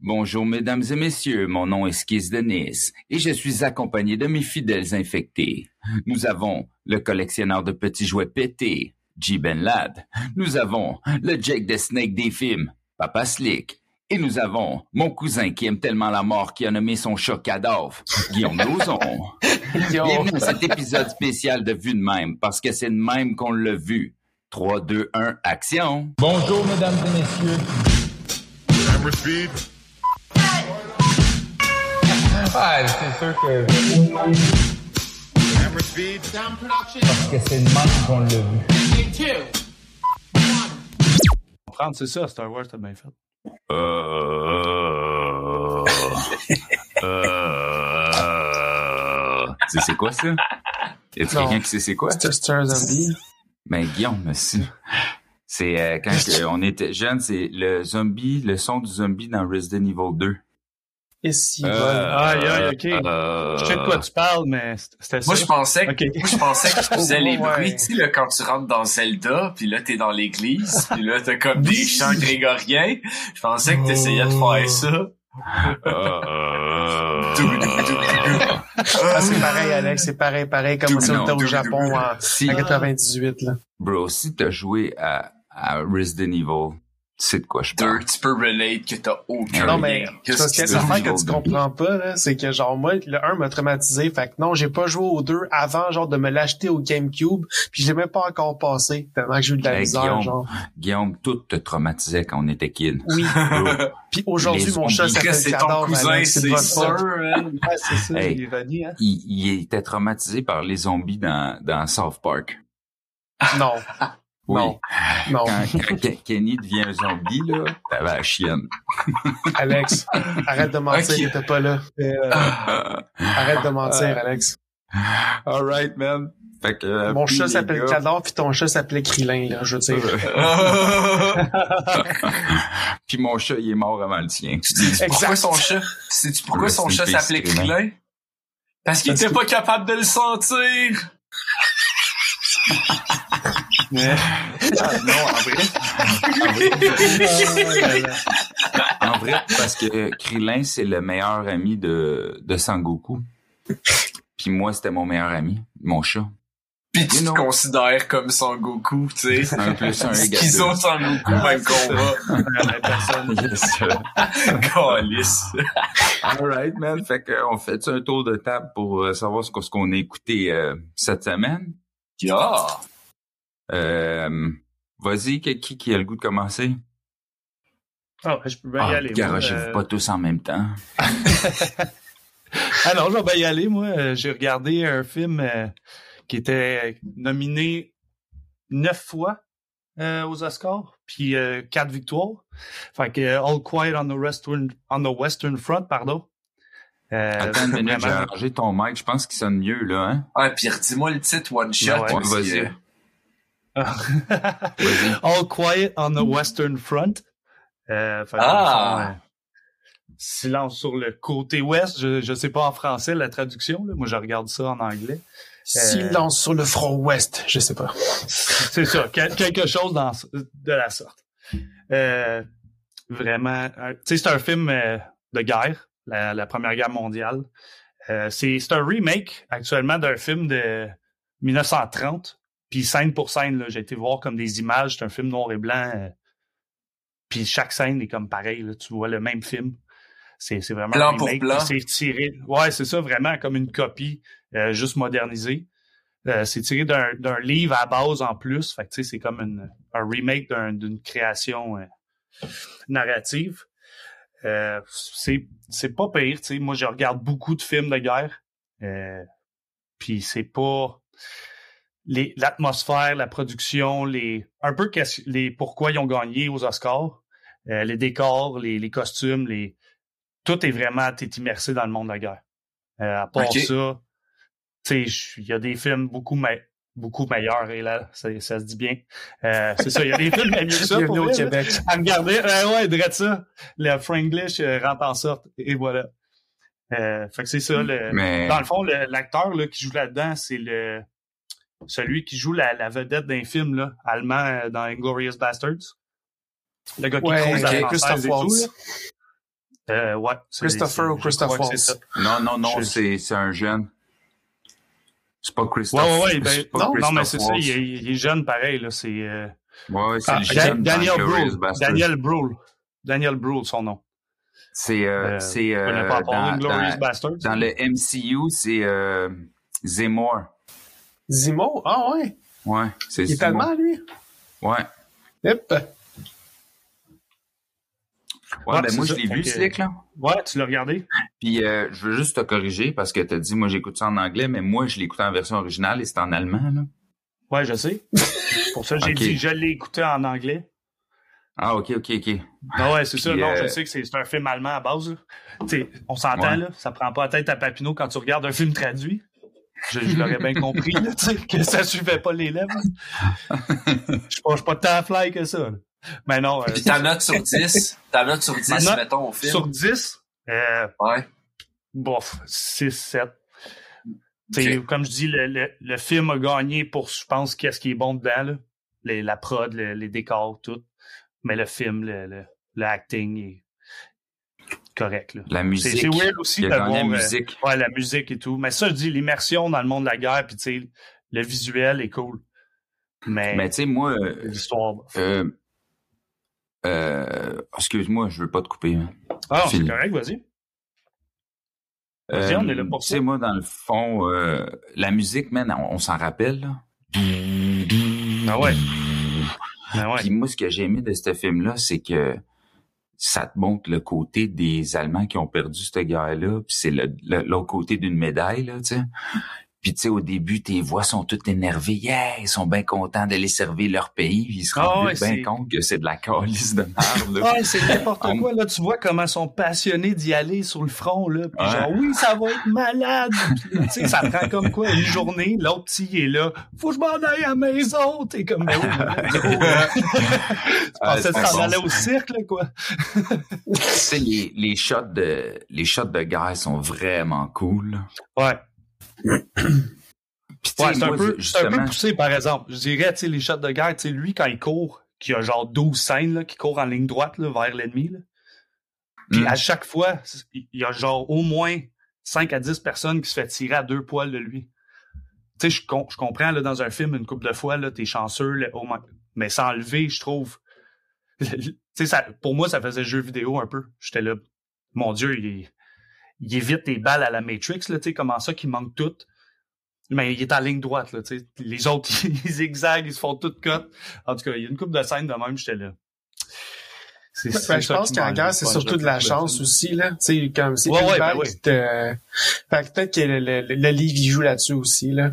Bonjour, mesdames et messieurs, mon nom est Skis Denis et je suis accompagné de mes fidèles infectés. Nous avons le collectionneur de petits jouets pétés, J. Ben Lad. Nous avons le Jake the Snake des films, Papa Slick. Et nous avons mon cousin qui aime tellement la mort qui a nommé son chat cadavre, Guillaume Lauzon. Bienvenue à cet épisode spécial de Vue de même, parce que c'est de même qu'on l'a vu. 3, 2, 1, action! Bonjour, mesdames et messieurs. Camera speed. C'est sûr que Camera speed. Sound production. parce que c'est même qu'on l'a vu. Take two. Prendre, c'est ça, Star Wars, t'as bien fait. Euh... euh... Sais c'est quoi ça? Y a quelqu'un qui sait c'est quoi? C'est un zombie. Ben Guillaume, merci. C'est euh, quand on était jeune, c'est le zombie, le son du zombie dans Resident Evil 2. Et si, Euh, Aïe, aïe, ok. euh, Je sais de quoi tu parles, mais c'était ça. Moi, je pensais que, moi, je pensais que tu faisais les Ouais. bruits, tu sais, là, quand tu rentres dans Zelda, puis là, t'es dans l'église, puis là, t'as comme des chants grégoriens. Je pensais que t'essayais de faire ça. euh, Ah, c'est pareil, Alex, c'est pareil, pareil, comme si on était au Japon en, Si, en 98, là. bro, si t'as joué à, à Resident Evil, tu sais de quoi je Deux, parle. tu peux relate que t'as aucun Non, mais, c'est parce Qu'est-ce que que la tu affaire veux? que tu comprends pas, là, c'est que genre, moi, le 1 m'a traumatisé, fait que non, j'ai pas joué au 2 avant, genre, de me l'acheter au GameCube, puis je l'ai même pas encore passé, tellement que j'ai eu de la Hey, misère, Guillaume. genre. Guillaume, tout te traumatisait quand on était kid. Oui. Puis aujourd'hui, mon chat zombies, s'appelle c'est ton cousin, c'est c'est sûr. Ouais, c'est ça, Hey. l'ironie, hein. il, il était traumatisé par les zombies dans, dans South Park. Non. Oui. Non. Non. Quand, quand Ke- Kenny devient un zombie, là, t'avais la chienne. Alex, arrête de mentir, Ok. t'étais pas là. Arrête de mentir, Alex. Alright, man. Fait que, euh, Mon chat s'appelle Cadavre, puis ton chat s'appelait Krillin, là, je veux dire. Puis mon chat, il est mort avant le tien. Sais-tu pourquoi Exact. son chat, sais-tu pourquoi son chat s'appelait. Krillin? Parce qu'il était que- pas capable de le sentir. Ah, non, en vrai. En vrai, parce que Krillin, c'est le meilleur ami de, de Sangoku. Puis moi, c'était mon meilleur ami, mon chat. Pis tu You te know? considères comme Son Goku, tu sais. Un plus un égale Qu'ils ont deux. Son Goku, même combat. La personne. Yes. Alright, man. Fait qu'on fait un tour de table pour euh, savoir ce qu'on ce qu'on a écouté euh, cette semaine. Yeah. Euh, Vas-y, qui, a le goût de commencer? Ah, je peux bien y Ah, aller. garochez-vous Euh, pas tous en même temps. Ah non, je vais bien y aller, moi. Euh, J'ai regardé un film euh, qui était nominé neuf fois euh, aux Oscars, puis euh, quatre victoires. Fait que All Quiet on the Western, on the Western Front, pardon. Euh, Attends une minute, j'ai arrangé ton mic. Je pense qu'il sonne mieux, là, hein? Ah, pis redis-moi le titre one shot. Ouais, vas-y. All Quiet on the Western Front. Euh, Ah! euh, silence sur le côté ouest. Je, je sais pas en français la traduction. Là. Moi, je regarde ça en anglais. Silence sur le front ouest, je sais pas. C'est ça, quel- quelque chose dans, de la sorte. Euh, vraiment, euh, c'est un film euh, de guerre, la, la Première Guerre mondiale. Euh, c'est un remake actuellement d'un film de 1930. Puis scène pour scène, là, j'ai été voir comme des images, c'est un film noir et blanc. euh, puis chaque scène est comme pareil, là, tu vois le même film. C'est c'est vraiment Plan un pour puis C'est tiré, ouais, c'est ça, vraiment comme une copie, euh, juste modernisée. Euh, c'est tiré d'un d'un livre à base en plus. Fait que, c'est comme une, un remake d'un- d'une création narrative. C'est c'est pas pire, tu sais. Moi, je regarde beaucoup de films de guerre. Puis c'est pas l'atmosphère, la production, les un peu qu'est-ce- les pourquoi ils ont gagné aux Oscars, euh, les décors, les, les costumes, les tout est vraiment t'es immersé dans le monde de la guerre. Euh, à part ça, tu sais, il y a des films beaucoup beaucoup meilleurs et là, ça, ça se dit bien. Euh, c'est ça, il y a des films mieux que ça. Pour au. Québec. à me garder. Euh, ouais, drette ça. Le Franglish euh, rentre en sorte. Et voilà. Euh, fait que c'est ça. Le, Mais Dans le fond, l'acteur là, qui joue là-dedans, c'est le celui qui joue la, la vedette d'un film là, allemand euh, dans Inglorious Bastards. Le gars qui Ouais, cause la ok, française Christophe et tout, Waltz. Euh, ouais. Christopher ou je Christoph crois que c'est Waltz? Non, non, non, Je- c'est c'est un jeune. C'est pas Christophe. Ouais, ouais, ouais. Ben, non, non, mais Christophe c'est ça. Il est, il est jeune, pareil. Là, c'est euh, Ouais, c'est ah, jeune Daniel Brule. Daniel Brule. Daniel Brule, son nom. C'est euh, Euh, c'est euh, dans, Glorious dans, Bastards. dans le MCU, c'est euh, Zemmour. Zimo? Ah ouais. Ouais, c'est Il est allemand, lui. Ouais. Hip. Ouais, Ouais, ben moi ça. je l'ai vu, que- Slick, là. Ouais, tu l'as regardé? Puis euh, je veux juste te corriger parce que t'as dit moi j'écoute ça en anglais, mais moi je l'écoute en version originale et c'est en allemand, là. Ouais, je sais. Pour ça, j'ai dit, je l'ai écouté en anglais. Ah, ok, ok, ok. Ah ouais, c'est ça. Non, euh, je sais que c'est c'est un film allemand à base. là. Tu sais, on s'entend, Ouais. là. Ça prend pas la tête à Papineau quand tu regardes un film traduit. Je, je l'aurais bien compris, là, que ça suivait pas les lèvres. Je suis pas, tant fly que ça. là. Mais non, euh, Puis ta note sur 10, ta note sur 10, Ma note mettons, au film. sur 10, euh, Ouais. bof, 6, 7. T'sais, Ok. Comme je dis, le, le, le film a gagné pour, je pense, qu'est-ce qui est bon dedans, là. Les, la prod, le- les décors, tout. Mais le film, le, le, le acting est correct. Là. La C'est musique. c'est weird aussi d'avoir la euh, musique. ouais, la musique et tout. Mais ça, je dis l'immersion dans le monde de la guerre, puis tu sais, le visuel est cool. Mais, Mais tu sais, moi, l'histoire. euh, euh, excuse-moi, je veux pas te couper. hein. Ah, c'est correct, vas-y. Vas-y, on est là pour tu ça. sais, moi, dans le fond, la musique, man, on, on s'en rappelle, là. Ah ouais. Ah ouais. Puis moi, ce que j'ai aimé de ce film-là, c'est que ça te montre le côté des Allemands qui ont perdu cette guerre-là, puis c'est l'autre côté d'une médaille, là, tu sais. Puis tu sais, au début, tes voix sont toutes énervées. Yeah! Ils sont bien contents d'aller servir leur pays. puis Ils se Ah rendent ouais, bien c'est- compte que c'est de la calice de merde. Ouais, c'est n'importe On- quoi. Là, tu vois comment ils sont passionnés d'y aller sur le front. Là. Puis Ouais. genre, oui, ça va être malade. Tu sais, ça prend comme quoi une journée. L'autre petit il est là. Faut que je m'en aille à la maison. T'es comme, ben oui, mais go, là. Tu Ah, pensais c'est que t'en allais au cirque, là, quoi? Tu sais, les, les shots de les shots de guerre sont vraiment cool. Ouais. Ouais, c'est un, peu, un poussé, par exemple. Je dirais, tu sais, les shots de guerre, lui, quand il court, qui a genre 12 scènes, là, qui court en ligne droite, là, vers l'ennemi, là. Puis Mm. à chaque fois, il y a genre au moins 5 à 10 personnes qui se fait tirer à deux poils de lui. Tu sais, je, com- je comprends, là, dans un film, une couple de fois, là, t'es chanceux, là, mais sans enlever, je trouve. tu sais, pour moi, ça faisait jeu vidéo un peu. J'étais là, mon Dieu, il, il évite des balles à la Matrix, là, tu sais, comment ça qu'il manque tout. Mais il est en ligne droite, là, tu sais. Les autres, ils zigzaguent, ils se font toutes cotes. En tout cas, il y a une couple de scènes de même, j'étais là. C'est Ben, c'est je pense qu'en guerre, c'est surtout de la chance aussi, là. Tu sais, comme c'est Ouais, ouais, ben oui. qui te... Fait que peut-être que le, le, le livre, il joue là-dessus aussi, là.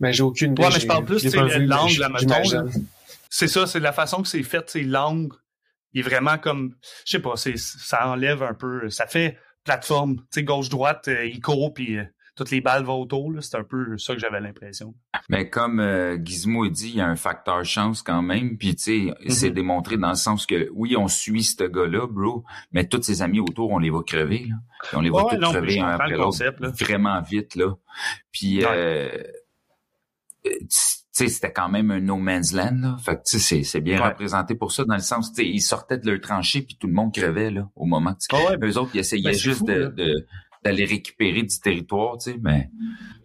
Mais j'ai aucune idée. Ouais, mais je parle plus, mais l'angle, la mettons. C'est ça, c'est la façon que c'est fait, c'est l'angle. Il est vraiment comme, je sais pas, ça enlève un peu, ça fait plateforme, tu sais, gauche-droite, euh, il court, puis euh, toutes les balles vont autour. C'est un peu ça que j'avais l'impression. Mais comme euh, Gizmo a dit, il y a un facteur chance quand même. Puis tu sais, Mhm. c'est démontré dans le sens que oui, on suit ce gars-là, bro, mais tous ses amis autour, on les va crever. Là. Puis on les va Ouais, tous non, crever un après l'autre, vraiment vite là. Puis euh, euh, tu sais, c'était quand même un no man's land. Là. Fait que tu sais, c'est bien Ouais. représenté pour ça dans le sens, tu sais, ils sortaient de leur tranchée puis tout le monde crevait là au moment. sais. Ah ouais, Eux autres, ils essayaient Ben, juste fou, de, d'aller récupérer du territoire, tu sais, mais.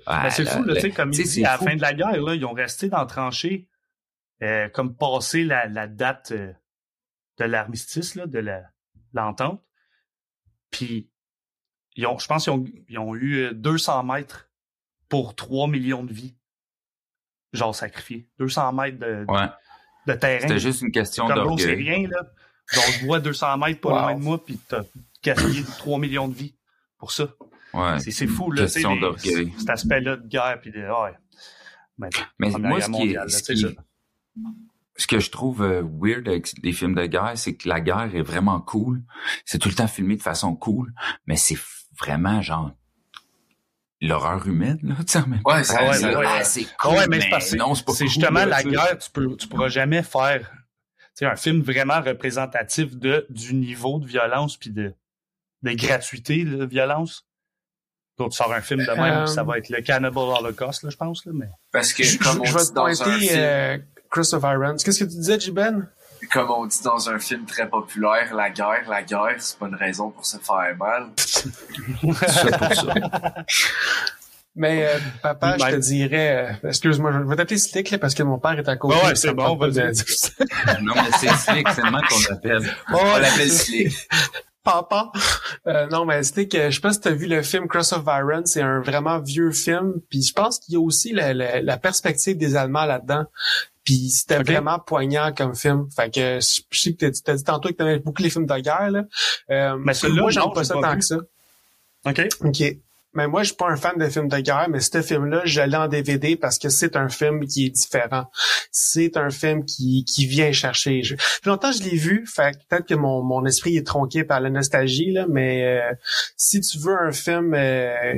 Ben, c'est fou, tu sais, comme il dit, à la fin de la guerre, là, ils ont resté dans la tranchée, euh, comme passé la, la date euh, de l'armistice, là, de la, l'entente. Puis, ils ont, je pense qu'ils ont, ils ont eu euh, 200 mètres pour 3 millions de vies. Genre sacrifiés. 200 mètres de, Ouais. de terrain. C'était juste une question gros, c'est d'orgueil. rien, là. Genre, je vois 200 mètres pas Wow. loin de moi, puis t'as gaspillé 3 millions de vies pour ça. Ouais. C'est, c'est fou, là, d'orgueil. cet aspect-là de guerre, puis de, ouais. Mais, Mais moi, ce qui, est- ce, c'est qui- ça. ce que je trouve euh, weird avec les films de guerre, c'est que la guerre est vraiment cool. C'est tout le temps filmé de façon cool, mais c'est vraiment genre l'horreur humaine, là, tu sais, même. Ouais, c'est Ah ouais, ouais. Ah, c'est cool, ouais, mais c'est cool, justement là, la guerre, tu peux, tu pourras jamais faire, tu sais, un film vraiment représentatif de, du niveau de violence puis de, de gratuité de violence. Donc, tu sors un film de même, Euh, ça va être le Cannibal Holocaust, là, je pense, là, mais. Parce que, Je, comme je on vais dit te dans un pointer film, euh, Christopher Irons. Qu'est-ce que tu disais, Jiben? Comme on dit dans un film très populaire, la guerre, la guerre, c'est pas une raison pour se faire mal. Ça pour ça. Mais euh, papa, je te dirais, euh, excuse-moi, je vais t'appeler Slick là, parce que mon père est à côté. Ouais, mais c'est bon, tente pas de- vas-y. Non, mais c'est slick, c'est le même qu'on l'appelle. On l'appelle Slick. Papa. Euh, non, mais c'était que je sais pas si t'as vu le film Cross of Iron, c'est un vraiment vieux film. Puis je pense qu'il y a aussi la, la, la perspective des Allemands là-dedans. Puis c'était vraiment poignant comme film. Fait que je je sais que t'as dit- t'as dit tantôt que t'aimais beaucoup les films de guerre. Là. Euh, Mais celui-là, moi, j'aime pas ça pas tant vu. que ça. OK? OK. Mais moi, je suis pas un fan de films de guerre, mais ce film-là, je l'ai en DVD parce que c'est un film qui est différent. C'est un film qui, qui vient chercher. Je... Longtemps, je l'ai vu, fait que peut-être que mon, mon esprit est tronqué par la nostalgie, là, mais euh, si tu veux un film euh,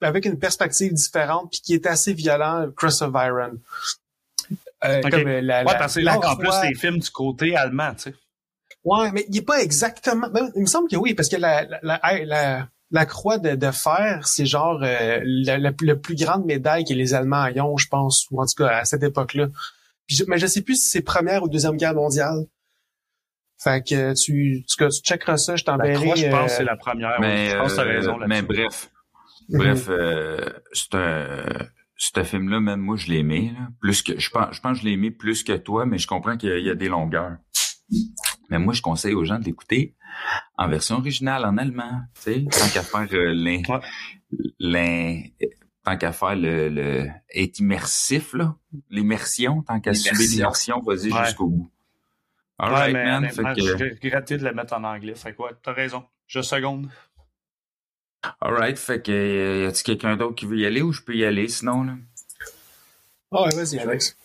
avec une perspective différente puis qui est assez violent, Cross of Iron. Euh, comme, euh, la, Ouais, la- parce que la là, en plus, les films du côté allemand, tu sais. Ouais, mais il est pas exactement. ben, il me semble que oui, parce que la la, la, la, la croix de, de fer, c'est genre euh, la, la, la plus grande médaille que les Allemands ont, je pense, ou en tout cas à cette époque-là. Puis je, mais je sais plus si c'est première ou deuxième guerre mondiale. Fait que tu, tu, tu checkeras ça, je La t'enverrai. croix, je pense, euh, c'est la première. Mais, ouais. je pense que t'as euh, raison mais bref, Mhm. bref, euh, c'est un, ce film-là, même moi, je l'ai aimé, là. Plus que, je pense, je pense que je l'ai aimé plus que toi, mais je comprends qu'il y a- il y a des longueurs. Mais moi, je conseille aux gens de l'écouter en version originale, en allemand, tu sais, tant qu'à faire euh, l'in, Ouais. l'in- tant qu'à faire le, le, être immersif, là, l'immersion, tant qu'à subir L'immersion. vas-y Ouais. jusqu'au bout. Ouais, Alright, mais man, fait que, je de le mettre en anglais. Fait que ouais, t'as raison. Je seconde. Alright, fait que, euh, y a-t-il quelqu'un d'autre qui veut y aller ou je peux y aller sinon, là? Ah ouais, vas-y, Alex.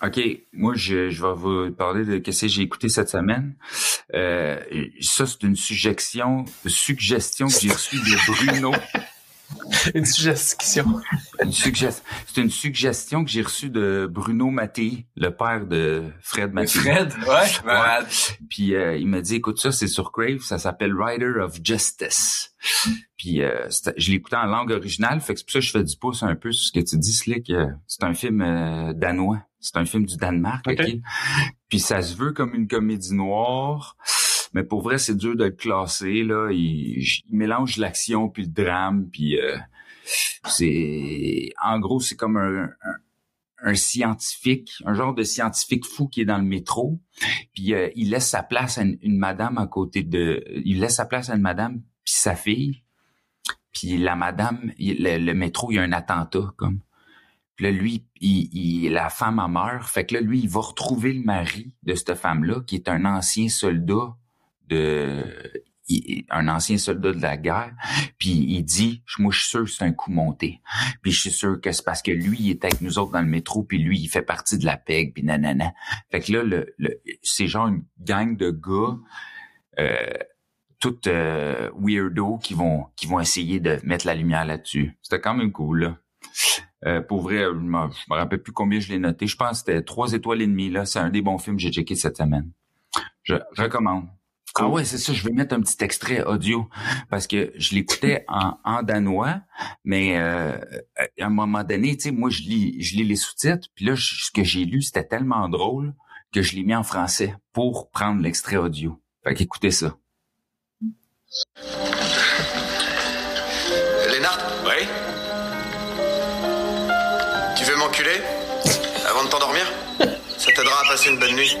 OK, moi je, je vais vous parler de qu'est-ce que j'ai écouté cette semaine. Euh, ça c'est une suggestion, suggestion que j'ai reçue de Bruno. Une suggestion. Une suggestion, c'est une suggestion que j'ai reçue de Bruno Mattei, le père de Fred Mattei. Fred, ouais. Puis euh, il m'a dit écoute ça, c'est sur Crave, ça s'appelle Rider of Justice. Puis euh, je l'écoutais en langue originale, fait que c'est pour ça que je fais du pouce un peu sur ce que tu dis, Slick. Euh, C'est un film euh, danois. C'est un film du Danemark, Ok. ok? Puis ça se veut comme une comédie noire, mais pour vrai, c'est dur de le classer. Là. Il, mélange l'action puis le drame, puis euh, c'est... En gros, c'est comme un, scientifique, un genre de scientifique fou qui est dans le métro, puis euh, il laisse sa place à une, madame à côté de... Il laisse sa place à une madame puis sa fille, puis la madame, le, métro, il y a un attentat, comme. Puis là, lui, il, la femme en meurt. Fait que là, lui, il va retrouver le mari de cette femme-là, qui est un ancien soldat de... un ancien soldat de la guerre. Puis il dit, moi, je suis sûr que c'est un coup monté. Puis je suis sûr que c'est parce que lui, il est avec nous autres dans le métro, puis lui, il fait partie de la PEG, puis nanana. Fait que là, c'est genre une gang de gars... Euh, tout euh, weirdo qui vont essayer de mettre la lumière là-dessus. C'était quand même cool là. Euh, pour vrai, je me, me rappelle plus combien je l'ai noté. Je pense que c'était trois étoiles et demie là. C'est un des bons films que j'ai checké cette semaine. Je recommande. Ah ouais, c'est ça. Je vais mettre un petit extrait audio parce que je l'écoutais en, en danois, mais euh, à un moment donné, tu sais, moi je lis je lis les sous-titres, puis là je- ce que j'ai lu c'était tellement drôle que je l'ai mis en français pour prendre l'extrait audio. Fait qu'écoutez ça. Lénard Oui? Tu veux m'enculer? Avant de t'endormir? Ça t'aidera à passer une bonne nuit.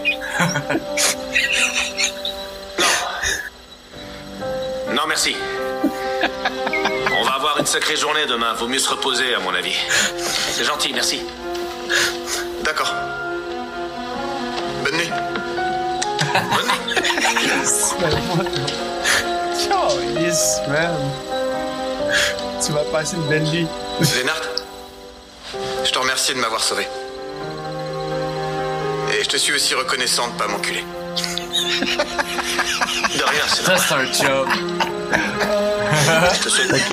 Non. Merci. On va avoir une sacrée journée demain. Vaut mieux se reposer, à mon avis. C'est gentil, merci. D'accord. Bonne nuit. Bonne nuit. Oh, yes, man. Tu vas passer une belle nuit. Lénard, je te remercie de m'avoir sauvé. Et je te suis aussi reconnaissant de pas m'enculer. De rien, c'est Ça, c'est un job.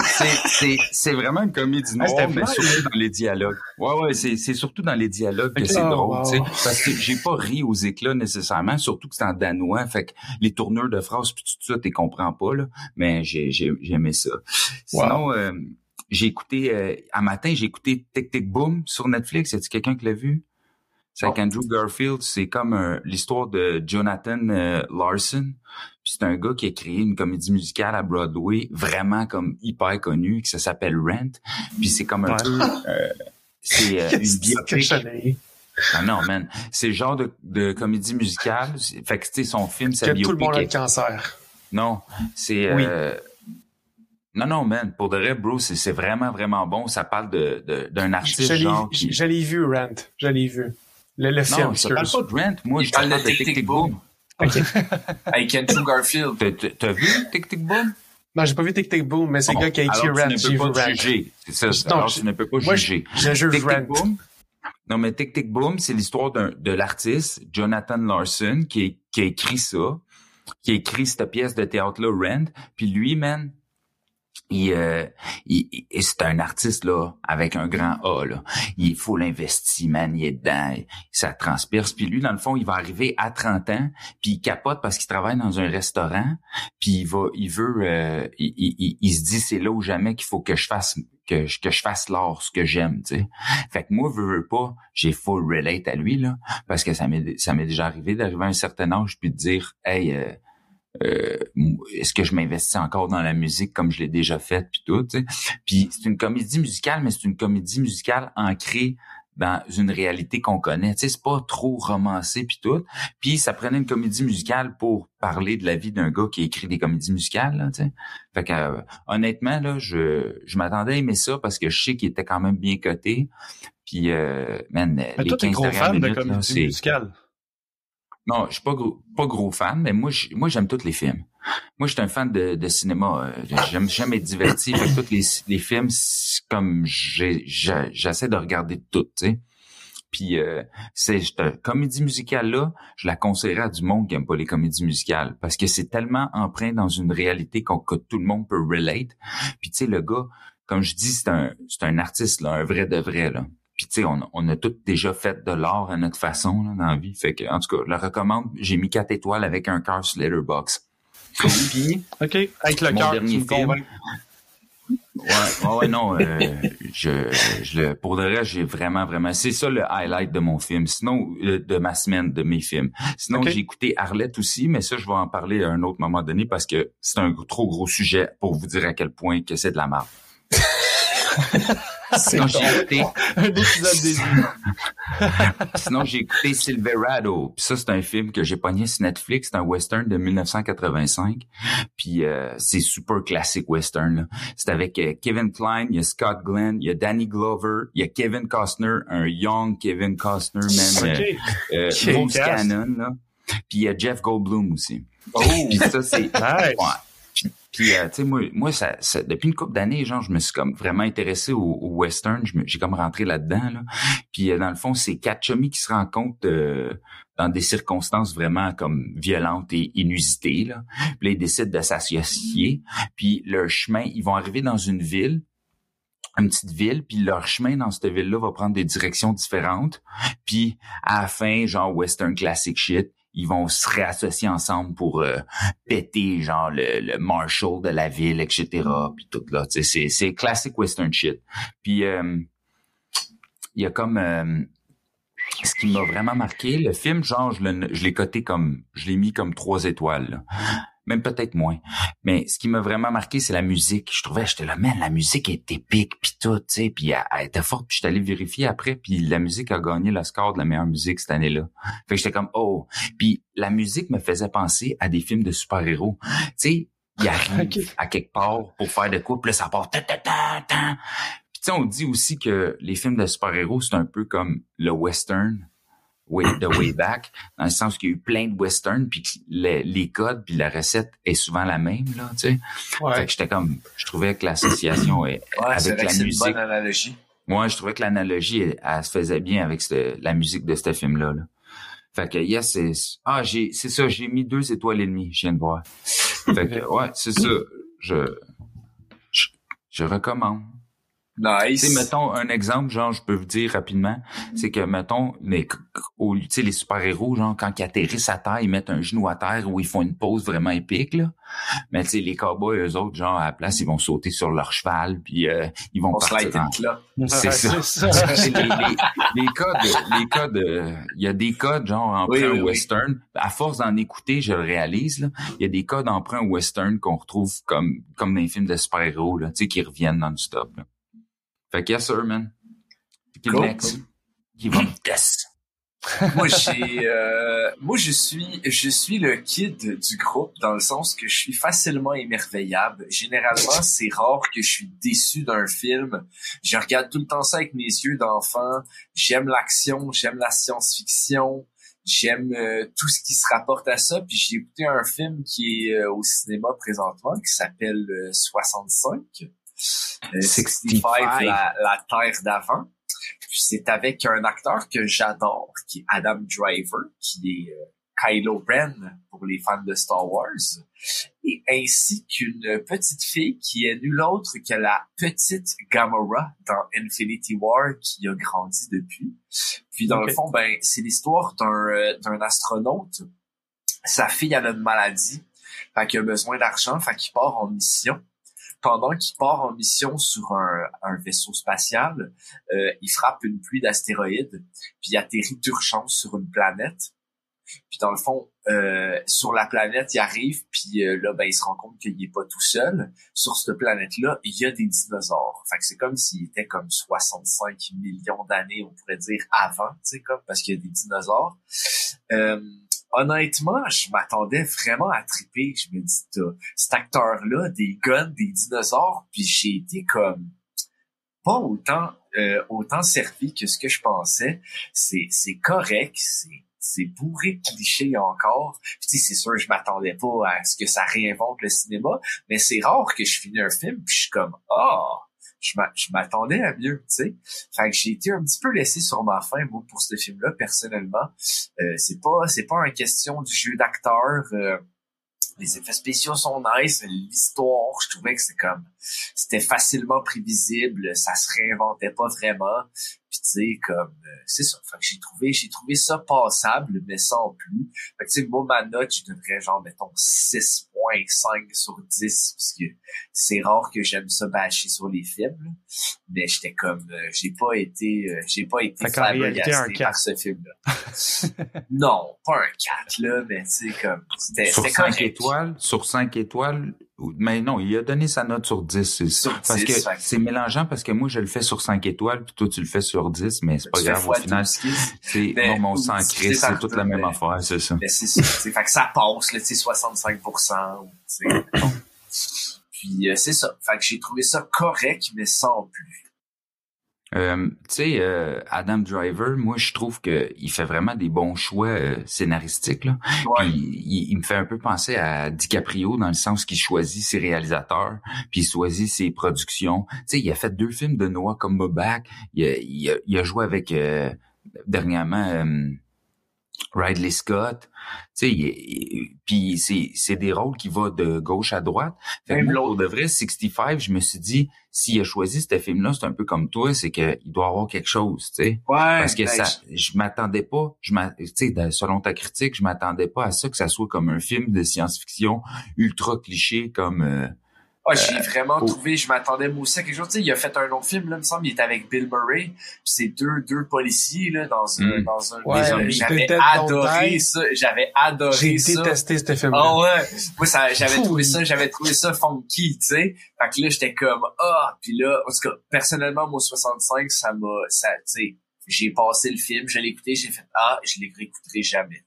C'est, c'est, c'est vraiment une comédie Ah, noire, mais mal. surtout dans les dialogues. Ouais, ouais, c'est, c'est surtout dans les dialogues que c'est Oh, drôle, wow. tu sais. Parce que j'ai pas ri aux éclats nécessairement, surtout que c'est en danois. Fait que les tourneurs de phrases puis tout ça, t'es comprends pas, là. Mais j'ai, j'ai, j'ai aimé ça. Sinon, euh, j'ai écouté, euh, un matin, j'ai écouté Tic Tic Boom sur Netflix. Y a-t-il quelqu'un qui l'a vu? C'est avec Andrew Garfield. C'est comme un- l'histoire de Jonathan euh, Larson. Puis c'est un gars qui a créé une comédie musicale à Broadway, vraiment comme hyper connue, qui s'appelle Rent. Puis c'est comme un Ouais. peu... euh, c'est euh, une biopic. Ah non, man. C'est le genre de, de comédie musicale. C'est- Fait que, tu sais, son film, sa Que tout le biopic monde a le cancer. Non, c'est... Oui. euh, Non, non, man. Pour de vrai, bro, c'est c'est vraiment, vraiment bon. Ça parle de de- d'un artiste genre qui... je l'ai vu, Rent. Je l'ai vu. Le, le film, Non, je te parle pas de Rent. Moi, Il je te parle parle de Tic Tic Boom. Avec Andrew Garfield. T'as- vu Tic Tic Boom? Non, j'ai pas vu Tic Tic Boom, mais c'est le Bon, gars qui a écrit Rent. Tu J'ai ne vu peux pas juger. C'est ça. Non, alors, je- tu ne peux pas Moi, juger. je, je juge. Boom? Non, mais Tic Tic Boom, c'est l'histoire d'un- de l'artiste Jonathan Larson qui, a écrit ça, qui a écrit cette pièce de théâtre-là, Rent. Puis lui, man, il, euh, il- il- c'est un artiste là avec un grand A là. Il faut l'investir. Il est dedans, ça transpire. Puis lui, dans le fond, il va arriver à 30 ans, puis il capote parce qu'il travaille dans un restaurant, puis il va, il veut, euh, il se dit c'est là ou jamais qu'il faut que je fasse que je, que je fasse l'art, ce que j'aime, tu sais. Fait que moi, veux, veux pas, j'ai full relate à lui, là, parce que ça m'est, ça m'est déjà arrivé d'arriver à un certain âge puis de dire, hey, euh, euh, est-ce que je m'investis encore dans la musique comme je l'ai déjà fait puis tout, tu sais? Puis c'est une comédie musicale, mais c'est une comédie musicale ancrée dans une réalité qu'on connaît. Tu sais, c'est pas trop romancé puis tout. Puis ça prenait une comédie musicale pour parler de la vie d'un gars qui écrit des comédies musicales, là, tu sais? Fait que euh, honnêtement là, je je m'attendais à aimer ça parce que je sais qu'il était quand même bien coté. Puis euh, man, Mais les toi, t'es 15 gros fan de minutes, comédie musicale. Non, je suis pas gros, pas gros fan, mais moi, moi, j'aime tous les films. Moi, je suis un fan de, cinéma. euh, J'aime jamais être diverti. Fait tous les, films, comme j'essaie de regarder tout, tu sais. Puis euh, c'est comédie musicale là, je la conseillerais à du monde qui aime pas les comédies musicales parce que c'est tellement empreint dans une réalité qu'on que tout le monde peut relate. Puis tu sais le gars, comme je dis, c'est un c'est un artiste là, un vrai de vrai là. Puis tu sais, on, on a tous déjà fait de l'art à notre façon là, dans la vie. Fait que en tout cas, je le recommande. J'ai mis quatre étoiles avec un cœur sur Letterboxd. Puis OK. Avec le cœur, tu dernier me film. Ouais, ouais, ouais, non, euh, je, je, le- pour de vrai, j'ai vraiment, vraiment, c'est ça le highlight de mon film. Sinon, euh, de ma semaine, de mes films. Sinon, j'ai écouté Arlette aussi, mais ça, je vais en parler à un autre moment donné parce que c'est un trop gros sujet pour vous dire à quel point que c'est de la merde. Sinon, j'ai écouté, Un épisode des sinon, j'ai écouté Silverado. Puis ça, c'est un film que j'ai pogné sur Netflix. C'est un western de 1985. Puis euh, c'est super classique western. là. C'est avec euh, Kevin Kline, il y a Scott Glenn, il y a Danny Glover, il y a Kevin Costner, un young Kevin Costner, man. OK. Euh, euh, Bruce cast. Cannon, là. Puis il y a Jeff Goldblum aussi. Oh! Puis ça, c'est... Nice. Ouais. Puis, euh, tu sais, moi, moi ça, ça- depuis une couple d'années, genre, je me suis comme vraiment intéressé au, au western. J'ai comme rentré là-dedans, là. Puis, euh, dans le fond, c'est quatre chummies qui se rencontrent euh, dans des circonstances vraiment comme violentes et inusitées, là. Puis là, ils décident de s'associer. Puis, leur chemin, ils vont arriver dans une ville, une petite ville, puis leur chemin dans cette ville-là va prendre des directions différentes. Puis, à la fin, genre, western classic shit, ils vont se réassocier ensemble pour euh, péter genre le, le marshal de la ville, etc. Puis tout là, c'est c'est classic western shit. Puis euh, il y a comme euh, ce qui m'a vraiment marqué, le film, genre je l'ai coté comme je l'ai mis comme trois étoiles. là. Même peut-être moins. Mais ce qui m'a vraiment marqué, c'est la musique. Je trouvais, j'étais là, man, la musique est épique, puis tout, tu sais, puis elle, elle était forte. Puis je suis allé vérifier après, puis la musique a gagné le score de la meilleure musique cette année-là. Fait que j'étais comme, oh. Puis la musique me faisait penser à des films de super-héros. Tu sais, il arrive à quelque part pour faire de quoi, puis là, ça part ta ta ta ta. Puis tu sais, on dit aussi que les films de super-héros, c'est un peu comme le western way, de way back, dans le sens qu'il y a eu plein de westerns, puis les, les codes, puis la recette est souvent la même, là, tu sais. Fait Ouais. que j'étais comme, je trouvais que l'association Ouais, avec la c'est une musique, bonne analogie. moi, je trouvais que l'analogie, elle, elle se faisait bien avec la musique de ce film-là. Là. Fait que, yes, c'est, ah, j'ai, c'est ça, j'ai mis deux étoiles et demie, je viens de voir. Fait que, ouais, c'est ça, je, je, je recommande. Nice. Tu sais, mettons un exemple, genre, je peux vous dire rapidement, c'est que, mettons, les, au- tu sais, les super-héros, genre, quand ils atterrissent à terre, ils mettent un genou à terre ou ils font une pause vraiment épique, là. Mais tu sais, les cowboys, eux autres, genre, à la place, ils vont sauter sur leur cheval, puis euh, ils vont On partir en... C'est Ouais, ça. c'est ça. C'est les, les, les codes, les codes, euh, il y a des codes genre emprunt Oui, oui, oui. western. À force d'en écouter, je le réalise là, il y a des codes emprunt western qu'on retrouve comme comme dans les films de super-héros là, tu sais qui reviennent non-stop. Là. Fait que yes sir man. Puis le Cool. next, qui va yes. moi j'ai euh, moi je suis je suis le kid du groupe dans le sens que je suis facilement émerveillable. Généralement, c'est rare que je suis déçu d'un film. Je regarde tout le temps ça avec mes yeux d'enfant. J'aime l'action, j'aime la science-fiction, j'aime euh, tout ce qui se rapporte à ça. Puis j'ai écouté un film qui est euh, au cinéma présentement qui s'appelle euh, 65. Euh, 65. la, la terre d'avant. Puis c'est avec un acteur que j'adore, qui est Adam Driver, qui est euh, Kylo Ren pour les fans de Star Wars, et ainsi qu'une petite fille qui est nulle autre que la petite Gamora dans Infinity War qui a grandi depuis. Puis dans le fond, ben c'est l'histoire d'un euh, d'un astronaute. Sa fille elle a une maladie, fait qu'il a besoin d'argent, fait qu'il part en mission pendant qu'il part en mission sur un, un vaisseau spatial, euh, il frappe une pluie d'astéroïdes, puis il atterrit d'urgence sur une planète. Puis dans le fond, euh, sur la planète, il arrive, puis euh, là, ben, il se rend compte qu'il est pas tout seul. Sur cette planète-là, il y a des dinosaures. Fait que c'est comme s'il était comme 65 millions d'années, on pourrait dire, avant, tu sais, comme, parce qu'il y a des dinosaures. Euh, honnêtement, je m'attendais vraiment à triper. Je me dis, cet acteur-là, des guns, des dinosaures, puis j'ai été comme pas autant euh, autant servi que ce que je pensais. C'est c'est correct, c'est c'est bourré de clichés encore. Puis c'est sûr, je m'attendais pas à ce que ça réinvente le cinéma, mais c'est rare que je finis un film puis je suis comme ah, m'a- je m'attendais à mieux, tu sais. Fait que j'ai été un petit peu laissé sur ma faim moi pour ce film-là personnellement. Euh, c'est pas c'est pas une question du jeu d'acteur. euh, les effets spéciaux sont nice, l'histoire, je trouvais que c'est comme c'était facilement prévisible, ça se réinventait pas vraiment. Puis tu sais comme euh, c'est ça, fait que j'ai trouvé j'ai trouvé ça passable mais sans plus. Fait que tu sais moi ma note, je devrais genre mettons 6.5 sur 10 parce que c'est rare que j'aime ça bâcher sur les films. là. Mais j'étais comme euh, j'ai pas été euh, j'ai pas été flabbergasté par ce film là. non, pas un 4 là, mais tu sais comme c'était Sur c'était 5 correct. étoiles, sur 5 étoiles, mais non, il a donné sa note sur 10. c'est- Sur parce 10, que c'est mélangeant parce que moi je le fais sur 5 étoiles puis toi tu le fais sur 10, mais c'est pas Tu grave au final. 12 kills. C'est non, mon sang par c'est toute la même mais- affaire, c'est ça. C'est ça, fait que ça passe, là, tu sais, 65%. ou, tu sais. Puis euh, c'est ça. Fait que j'ai trouvé ça correct, mais sans plus. Euh, tu sais, euh, Adam Driver, moi je trouve que il fait vraiment des bons choix euh, scénaristiques. Là. Ouais. Puis, il, il me fait un peu penser à DiCaprio dans le sens qu'il choisit ses réalisateurs, puis il choisit ses productions. Tu sais, il a fait deux films de Noah comme Back. Il a, il il a joué avec euh, dernièrement euh, Ridley Scott. Tu sais, puis c'est c'est des rôles qui vont de gauche à droite. Fait que moi, pour de vrai, 65, je me suis dit, s'il a choisi ce film-là, c'est un peu comme toi, c'est qu'il doit avoir quelque chose, tu sais. Ouais. Parce que ben, ça, je m'attendais pas, je tu sais, selon ta critique, je m'attendais pas à ça que ça soit comme un film de science-fiction ultra cliché comme. euh, j'ai vraiment oh. trouvé, je m'attendais moi aussi à quelque chose. Tu sais, il a fait un autre film, là, il me semble, il était avec Bill Murray. Puis c'est deux, deux policiers, là, dans un, Mm. dans un, Ouais, J'avais adoré ça. J'avais adoré J'ai ça. détesté ce film-là. Ah ouais, moi ça, j'avais trouvé ça, j'avais trouvé ça funky, tu sais. Fait que là j'étais comme ah, puis là en tout cas personnellement moi 65 ça m'a ça tu sais, j'ai passé le film, je l'ai écouté, j'ai fait ah, je les réécouterai jamais,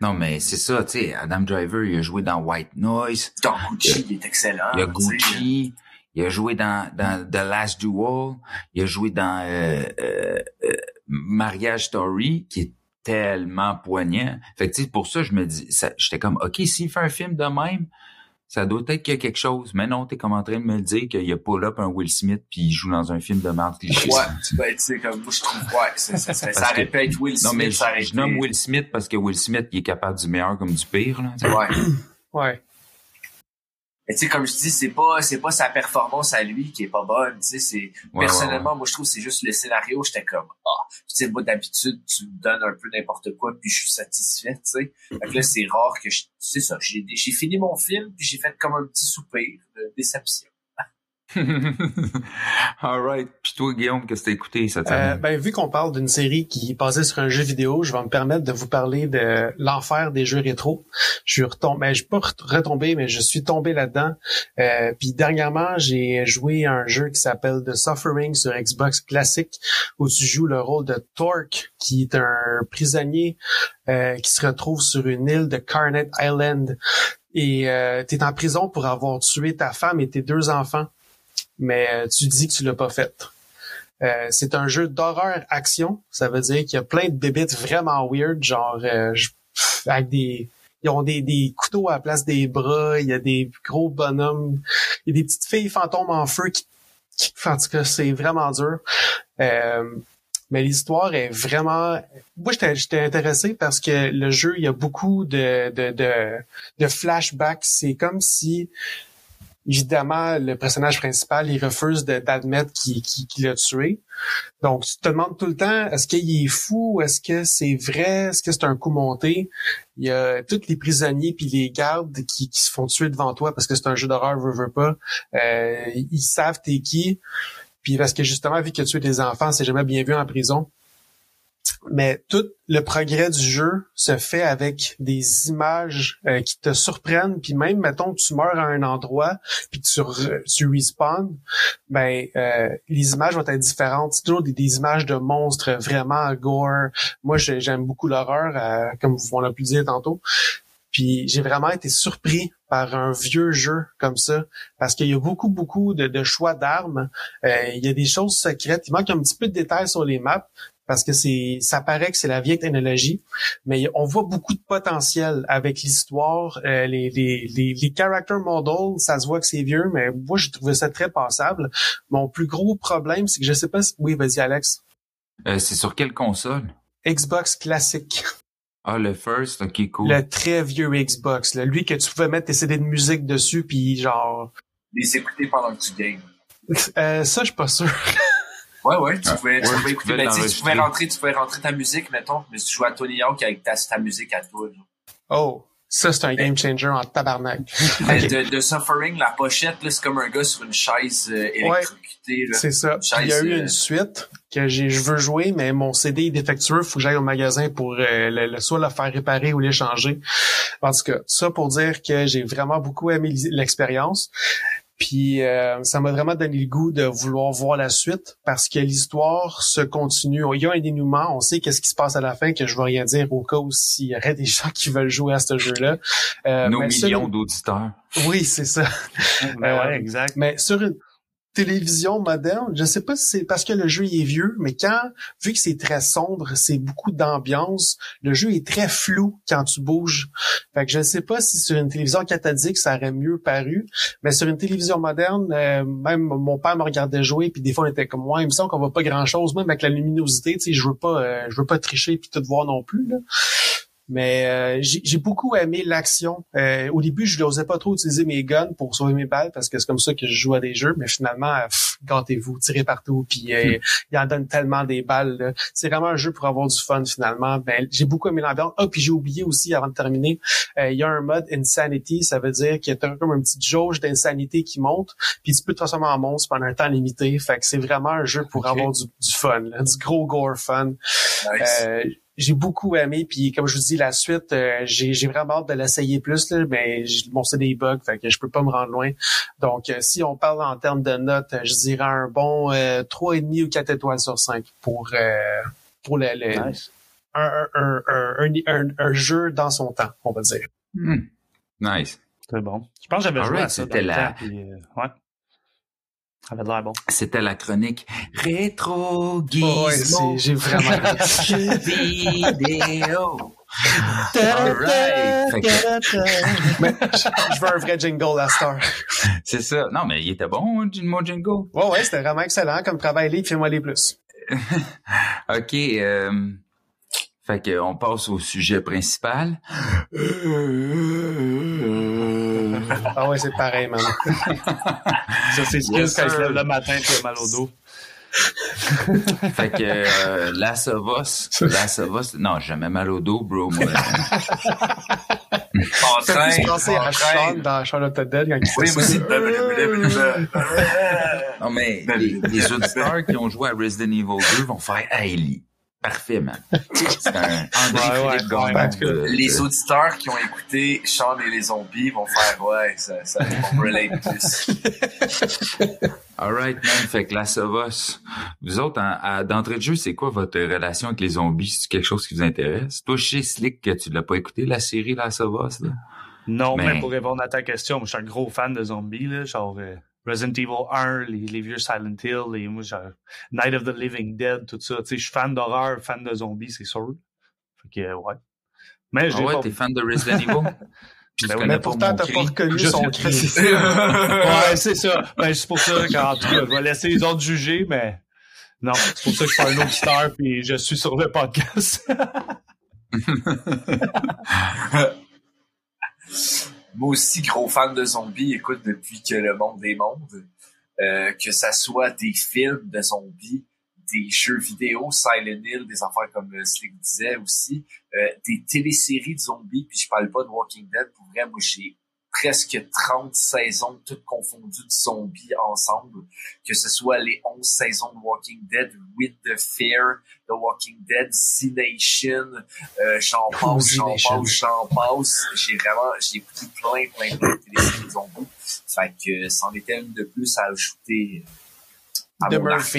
Non, mais c'est ça, tu sais, Adam Driver, il a joué dans White Noise, Dans Gucci, il est excellent. il a. Gucci, il a joué dans, dans The Last Duel, il a joué dans euh, euh, euh, Mariage Story, qui est tellement poignant. Fait que tu sais, pour ça, je me dis, j'étais comme, ok, s'il fait un film de même, ça doit être qu'il y a quelque chose. Mais non, t'es comme en train de me le dire qu'il y a pull up un Will Smith puis il joue dans un film de merde cliché. Ouais, ben, tu sais, comme moi, je trouve, ouais, ça, ça, ça, ça Parce aurait que- pu être Will Smith, Non, mais je, je nomme Will Smith parce que Will Smith, il est capable du meilleur comme du pire. Là. Ouais. Ouais. Mais tu sais, comme je dis, c'est pas, c'est pas sa performance à lui qui est pas bonne. Tu sais, c'est Ouais, personnellement, ouais, ouais. moi je trouve que c'est juste le scénario. J'étais comme ah, tu sais, moi d'habitude tu me donnes un peu n'importe quoi puis je suis satisfait. Tu sais, fait que là c'est rare que je, c'est ça. J'ai, j'ai fini mon film puis j'ai fait comme un petit soupir de déception. All right. Puis toi, Guillaume, qu'est-ce que t'as écouté cette Euh, semaine? ben, vu qu'on parle d'une série qui est basée sur un jeu vidéo, je vais me permettre de vous parler de l'enfer des jeux rétro. Je suis retombé, ben, je suis pas retombé, mais je suis tombé là-dedans. Euh, puis dernièrement, j'ai joué à un jeu qui s'appelle The Suffering sur Xbox classique, où tu joues le rôle de Torque, qui est un prisonnier euh, qui se retrouve sur une île de Carnet Island. Et euh, tu es en prison pour avoir tué ta femme et tes deux enfants, mais euh, tu dis que tu l'as pas fait. Euh, c'est un jeu d'horreur action. Ça veut dire qu'il y a plein de bébites vraiment weird, genre euh, avec des. Ils ont des, des couteaux à la place des bras, il y a des gros bonhommes, il y a des petites filles fantômes en feu qui. en tout cas, c'est vraiment dur. Euh, mais l'histoire est vraiment. Moi, j'étais intéressé parce que le jeu, il y a beaucoup de, de, de flashbacks. C'est comme si évidemment, le personnage principal, il refuse d'admettre qu'il qu'il l'a tué. Donc, tu te demandes tout le temps, est-ce qu'il est fou? Est-ce que c'est vrai? Est-ce que c'est un coup monté? Il y a tous les prisonniers puis les gardes qui, qui se font tuer devant toi parce que c'est un jeu d'horreur, veux, veux pas. Euh, ils savent t'es qui. Puis parce que justement, vu que tu es des enfants, c'est jamais bien vu en prison. Mais tout le progrès du jeu se fait avec des images euh, qui te surprennent. Puis même, mettons, tu meurs à un endroit, puis tu, tu respawns, ben euh, les images vont être différentes. C'est toujours des, des images de monstres vraiment gore. Moi, j'ai- j'aime beaucoup l'horreur, euh, comme on l'a pu dire tantôt. Puis j'ai vraiment été surpris par un vieux jeu comme ça, parce qu'il y a beaucoup, beaucoup de, de choix d'armes. Euh, il y a des choses secrètes. Il manque un petit peu de détails sur les maps, parce que c'est, ça paraît que c'est la vieille technologie, mais on voit beaucoup de potentiel avec l'histoire, euh, les, les, les, les character models, ça se voit que c'est vieux, mais moi j'ai trouvé ça très passable. Mon plus gros problème, c'est que je sais pas si, oui, vas-y Alex, Euh, c'est sur quelle console? Xbox classique. Ah, le first? Ok, cool. Le très vieux Xbox, là. lui que tu pouvais mettre tes CD de musique dessus, puis genre... Les écouter pendant que tu games. Euh, ça, je suis pas sûr. Ouais, ouais, tu pouvais, tu Ouais, pouvais tu écouter, pouvais ben, tu pouvais rentrer, tu pouvais rentrer ta musique, mettons, mais tu jouais à Tony Hawk avec ta, ta musique à toi, genre. Oh, ça, c'est un game changer en tabarnak. Mais Ok. De, de Suffering, la pochette, là, c'est comme un gars sur une chaise euh, électrocutée, là. C'est ça. Chaise, Il y a eu euh, une suite que j'ai, je veux jouer, mais mon CD est défectueux. Faut que j'aille au magasin pour euh, le, le- soit le faire réparer ou l'échanger. En tout cas, ça pour dire que j'ai vraiment beaucoup aimé l'expérience. Puis euh, ça m'a vraiment donné le goût de vouloir voir la suite parce que l'histoire se continue. Il y a un dénouement, on sait qu'est-ce qui se passe à la fin, que je veux rien dire au cas où s'il y aurait des gens qui veulent jouer à ce jeu-là. Euh, Nos sur millions d'auditeurs. Oui, c'est ça. Ben Euh, ouais, exact. Mais sur une télévision moderne, je sais pas si c'est parce que le jeu est vieux, mais quand, vu que c'est très sombre, c'est beaucoup d'ambiance, le jeu est très flou quand tu bouges. Fait que je sais pas si sur une télévision cathodique, ça aurait mieux paru, mais sur une télévision moderne, euh, même mon père me regardait jouer, puis des fois on était comme moi, il me semble qu'on voit pas grand chose, même avec la luminosité, tu je veux pas, euh, je veux pas tricher puis tout voir non plus, là. Mais euh, j'ai j'ai beaucoup aimé l'action. Euh, au début, je n'osais pas trop utiliser mes guns pour sauver mes balles parce que c'est comme ça que je joue à des jeux. Mais finalement, euh, gâtez-vous, tirez partout. Puis euh, il en donne tellement des balles. là. C'est vraiment un jeu pour avoir du fun finalement. Ben, j'ai beaucoup aimé l'ambiance. Ah, puis j'ai oublié aussi avant de terminer, euh, il y a un mode Insanity. Ça veut dire qu'il y a comme une petite jauge d'insanité qui monte. Puis tu peux te transformer en monstre pendant un temps limité. Fait que c'est vraiment un jeu pour avoir du, du fun, là, du gros gore fun. Nice. J'ai beaucoup aimé, puis comme je vous dis, la suite, euh, j'ai j'ai vraiment hâte de l'essayer plus, là, mais bon, c'est des bugs, fait que je peux pas me rendre loin. Donc, euh, si on parle en termes de notes, euh, je dirais un bon euh, 3,5 ou 4 étoiles sur 5 pour, euh, pour le, le- Nice. un, un, un, un, un- un jeu dans son temps, on va dire. Hmm. Nice. C'est bon. Je pense que j'avais joué à ça. c'était dans le la- temps, puis, euh, ouais. Ça avait l'air bon. C'était la chronique Rétro Gizmo. C'est- j'ai vraiment vidéo. Mais je veux un vrai jingle à Star. C'est ça. Non, mais il était bon, hein, mon jingle. Ouais, ouais, c'était vraiment excellent comme travail libre, fais-moi les plus. OK. euh, fait que on passe au sujet principal. Ah ouais, c'est pareil, man. Ça, c'est ce Yes, quand il se lève le matin et il a mal au dos. Fait que euh, Last of Us, Last of Us, non, j'ai jamais mal au dos, bro. Moi. En train, à. Sean dans Charlotte Dead quand il Oui, moi aussi. non, mais les, les auditeurs qui ont joué à Resident Evil 2 vont faire Hey, parfait, man. C'est un André Ouais, ouais, Les de- auditeurs qui ont écouté Sean et les zombies vont faire ouais, ça, ça on relate plus. Alright, man. Fait que Last of Us. Vous autres, en- d'entrée de jeu, c'est quoi votre relation avec les zombies? C'est quelque chose qui vous intéresse? Toi, je sais, Slick, que tu l'as pas écouté, la série Last of Us, là. Non, Mais- mais pour répondre à ta question, moi, je suis un gros fan de zombies, là, genre euh, Resident Evil 1, les, les vieux Silent Hill, les, moi, genre, Night of the Living Dead, tout ça. Tu sais, je suis fan d'horreur, fan de zombies, c'est sûr. Fait que, ouais. Mais je Ah ouais, pas t'es fan de Resident Evil? Puis Ben Mais pourtant, t'as pas reconnu son cri. Ouais, c'est ça. Ben, c'est pour ça qu'en tout cas, je vais laisser les autres juger, mais non, c'est pour ça que je suis un auditeur puis je suis sur le podcast. Moi aussi, gros fan de zombies, écoute, depuis que le monde est monde, euh, que ça soit des films de zombies, des jeux vidéo, Silent Hill, des affaires comme Slick disait aussi, euh, des téléséries de zombies, puis je parle pas de Walking Dead, pour vrai, moi presque 30 saisons toutes confondues de zombies ensemble, que ce soit les 11 saisons de Walking Dead, With the Fear, The Walking Dead, C Nation, euh, j'en Oh, passe, j'en passe, j'en passe. J'ai vraiment, j'ai écouté plein, plein, plein de téléséries de zombies. Fait que c'en était une de plus à ajouter à De mon arc.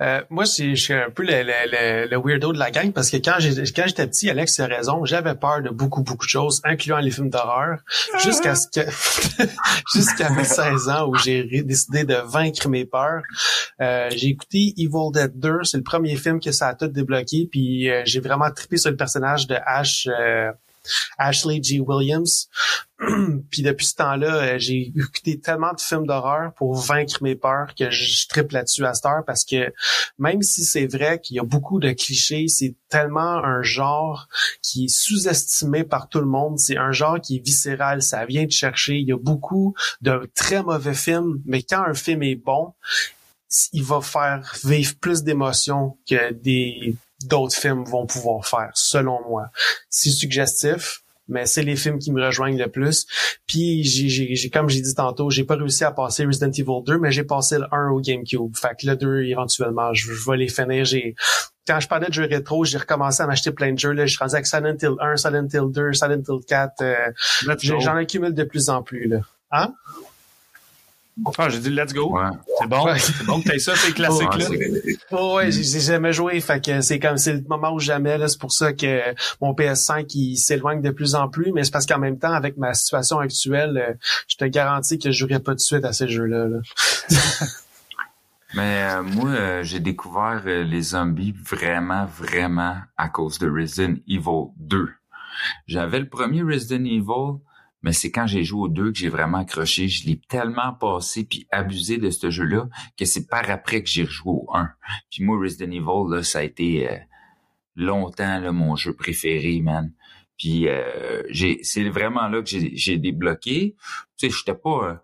Euh, moi, je suis un peu le, le, le, le weirdo de la gang parce que quand j'étais petit, Alex a raison, j'avais peur de beaucoup, beaucoup de choses, incluant les films d'horreur, jusqu'à ce que jusqu'à mes 16 ans où j'ai décidé de vaincre mes peurs. Euh, j'ai écouté Evil Dead 2, c'est le premier film que ça a tout débloqué, puis euh, j'ai vraiment trippé sur le personnage de Ash. Ashley G. Williams. puis depuis ce temps-là, euh, j'ai écouté tellement de films d'horreur pour vaincre mes peurs que je triple là-dessus à cette heure parce que même si c'est vrai qu'il y a beaucoup de clichés, c'est tellement un genre qui est sous-estimé par tout le monde. C'est un genre qui est viscéral, ça vient de chercher. Il y a beaucoup de très mauvais films, mais quand un film est bon, il va faire vivre plus d'émotions que des d'autres films vont pouvoir faire, selon moi. C'est suggestif, mais c'est les films qui me rejoignent le plus. Puis j'ai, j'ai, j'ai- comme j'ai dit tantôt, j'ai pas réussi à passer Resident Evil 2, mais j'ai passé le 1 au GameCube. Fait que le 2, éventuellement, je, je vais les finir. J'ai quand je parlais de jeux rétro, j'ai recommencé à m'acheter plein de jeux. Là, je suis rendu avec Silent Hill 1, Silent Hill 2, Silent Hill 4. euh, j'en accumule de plus en plus. Là. Hein? Ah, j'ai dit let's go. Ouais. C'est bon. Ouais. C'est bon que t'aies ça, ces classiques-là. Oh, ouais, j'ai j'ai jamais joué, fait que c'est comme c'est le moment où jamais là, c'est pour ça que mon PS5 il s'éloigne de plus en plus, mais c'est parce qu'en même temps avec ma situation actuelle, euh, je te garantis que je jouerai pas de suite à ces jeux-là. là. Mais euh, moi, euh, j'ai découvert euh, les zombies vraiment, vraiment à cause de Resident Evil 2. J'avais le premier Resident Evil, mais c'est quand j'ai joué au 2 que j'ai vraiment accroché. Je l'ai tellement passé puis abusé de ce jeu-là que c'est par après que j'ai rejoué au 1. Puis moi, Resident Evil, là, ça a été euh, longtemps là, mon jeu préféré, man. Puis euh, j'ai, c'est vraiment là que j'ai, j'ai débloqué. Tu sais, j'étais pas euh,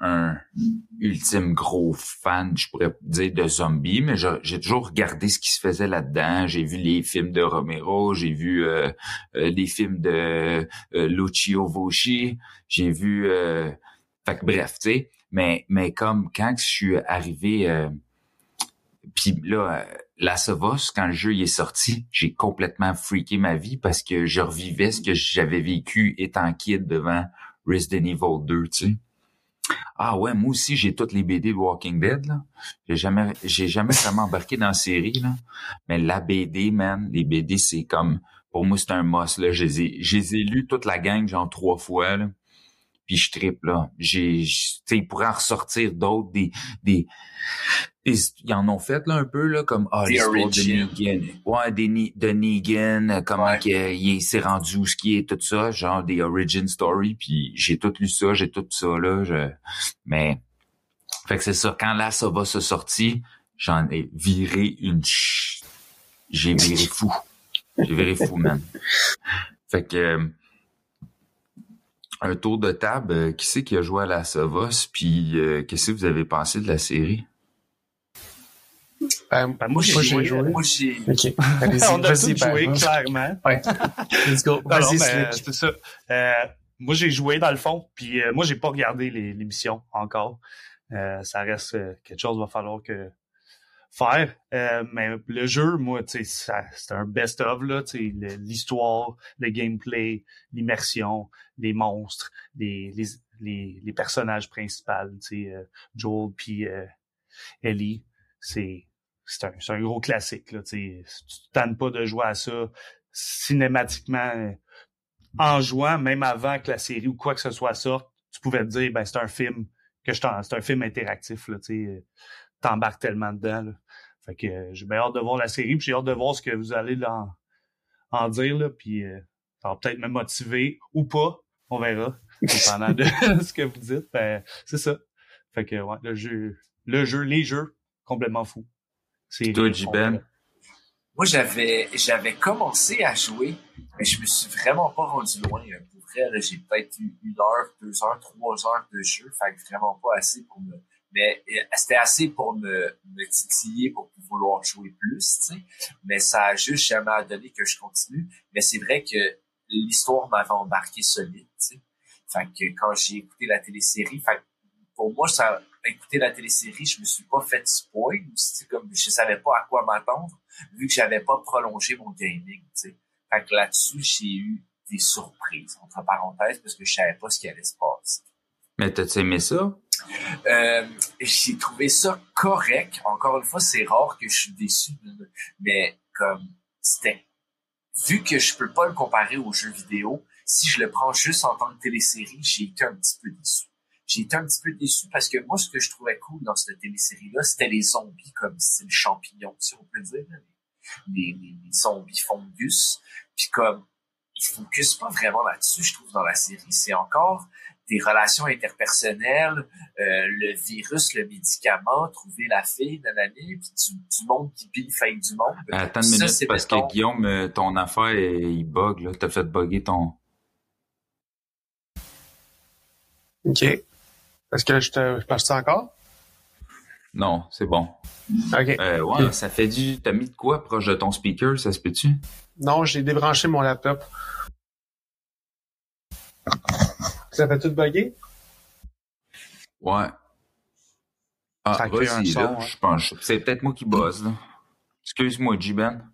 un ultime gros fan, je pourrais dire, de zombies, mais j'ai toujours regardé ce qui se faisait là-dedans. J'ai vu les films de Romero, j'ai vu euh, euh, les films de euh, Lucio Voci, j'ai vu... Euh, fait que bref, tu sais, mais, mais comme quand je suis arrivé... Puis là, of Us, quand le jeu il est sorti, j'ai complètement freaké ma vie parce que je revivais ce que j'avais vécu étant kid devant Resident Evil 2, tu sais. Ah ouais, moi aussi j'ai toutes les BD de Walking Dead là. J'ai jamais j'ai jamais vraiment embarqué dans la série là, mais la BD man, les BD c'est comme pour moi c'est un must là, je les ai toute la gang genre trois fois là. Puis je tripe là. J'ai tu sais en ressortir d'autres des- ils en ont fait là un peu là comme ah The l'histoire de. Negan. Ouais, des de Negan, euh, comment Ouais. qu'il il s'est rendu où ce qui est tout ça, genre des origin story puis j'ai tout lu ça, j'ai tout ça là, je mais fait que c'est ça quand là ça va se sortir, j'en ai viré une j'ai viré fou. J'ai viré fou, man. Fait que euh, un tour de table, euh, qui c'est qui a joué à la Savos, puis euh, qu'est-ce que vous avez pensé de la série? Ben, Ben, moi, j'ai joué. Moi, j'ai... OK. Allez-y, On a tous joué, Ben. clairement. Ouais. Let's go. Vas-y, c'est ça. Euh, moi, j'ai joué dans le fond, puis euh, moi, j'ai pas regardé l'émission encore. Euh, ça reste euh, quelque chose qu'il va falloir que faire. Euh, mais le jeu, moi, tu sais, ça- c'est un best-of, là, tu sais, le- l'histoire, le gameplay, l'immersion, les monstres, les, les, les, les personnages principaux, tu sais, euh, Joel puis euh, Ellie, c'est c'est un, un gros classique, là. Si tu te tannes pas de jouer à ça cinématiquement euh, en jouant, même avant que la série ou quoi que ce soit sorte, tu pouvais te dire, ben, c'est un film que je t'en, c'est un film interactif, tu euh, t'embarques tellement dedans, là. Fait que euh, j'ai bien hâte de voir la série, puis j'ai hâte de voir ce que vous allez là, en, en dire, là, puis euh, ça va peut-être me motiver ou pas, on verra, dépendant de ce que vous dites, ben, c'est ça. Fait que, ouais, le jeu, le jeu, les jeux, complètement fou. C'est Toi, J-Ben? Moi, j'avais, j'avais commencé à jouer, mais je me suis vraiment pas rendu loin. hein. Pour vrai, là, j'ai peut-être eu une heure, deux heures, trois heures de jeu. Fait que vraiment pas assez pour me, mais euh, c'était assez pour me, me titiller pour vouloir jouer plus, tu sais. Mais ça a juste jamais donné que je continue. Mais c'est vrai que l'histoire m'avait embarqué solide, tu sais. Fait que quand j'ai écouté la télésérie, fait que pour moi, ça, écouter la télésérie, je me suis pas fait spoil. C'est comme, je savais pas à quoi m'attendre vu que j'avais pas prolongé mon gaming, tu. Fait que là-dessus, j'ai eu des surprises, entre parenthèses, parce que je savais pas ce qui allait se passer. Mais t'as-tu aimé ça? Euh, j'ai trouvé ça correct. Encore une fois, c'est rare que je suis déçu, mais comme c'était vu que je peux pas le comparer aux jeux vidéo, si je le prends juste en tant que télésérie, j'ai été un petit peu déçu. J'ai été un petit peu déçu parce que moi, ce que je trouvais cool dans cette télésérie-là, c'était les zombies comme style champignon, si on peut dire. là. Les, les, les zombies fungus. Puis comme, ils focus pas vraiment là-dessus, je trouve, dans la série. C'est encore des relations interpersonnelles, euh, le virus, le médicament, trouver la fille, nanani, puis du, du monde qui biffe avec du monde. Attends une Ça, minute, c'est parce mettons- que Guillaume, euh, ton affaire, il bug, là. T'as fait bugger ton... OK. Est-ce que je te je passe encore? Non, c'est bon. OK. Euh, ouais, ça fait du... T'as mis de quoi proche de ton speaker, ça se peut-tu? Non, j'ai débranché mon laptop. Ça fait tout bugger? Ouais. Ah, Ça crée un vas-y, son, là, ouais. je pense. C'est peut-être moi qui bosse, là. Excuse-moi, J-Ben.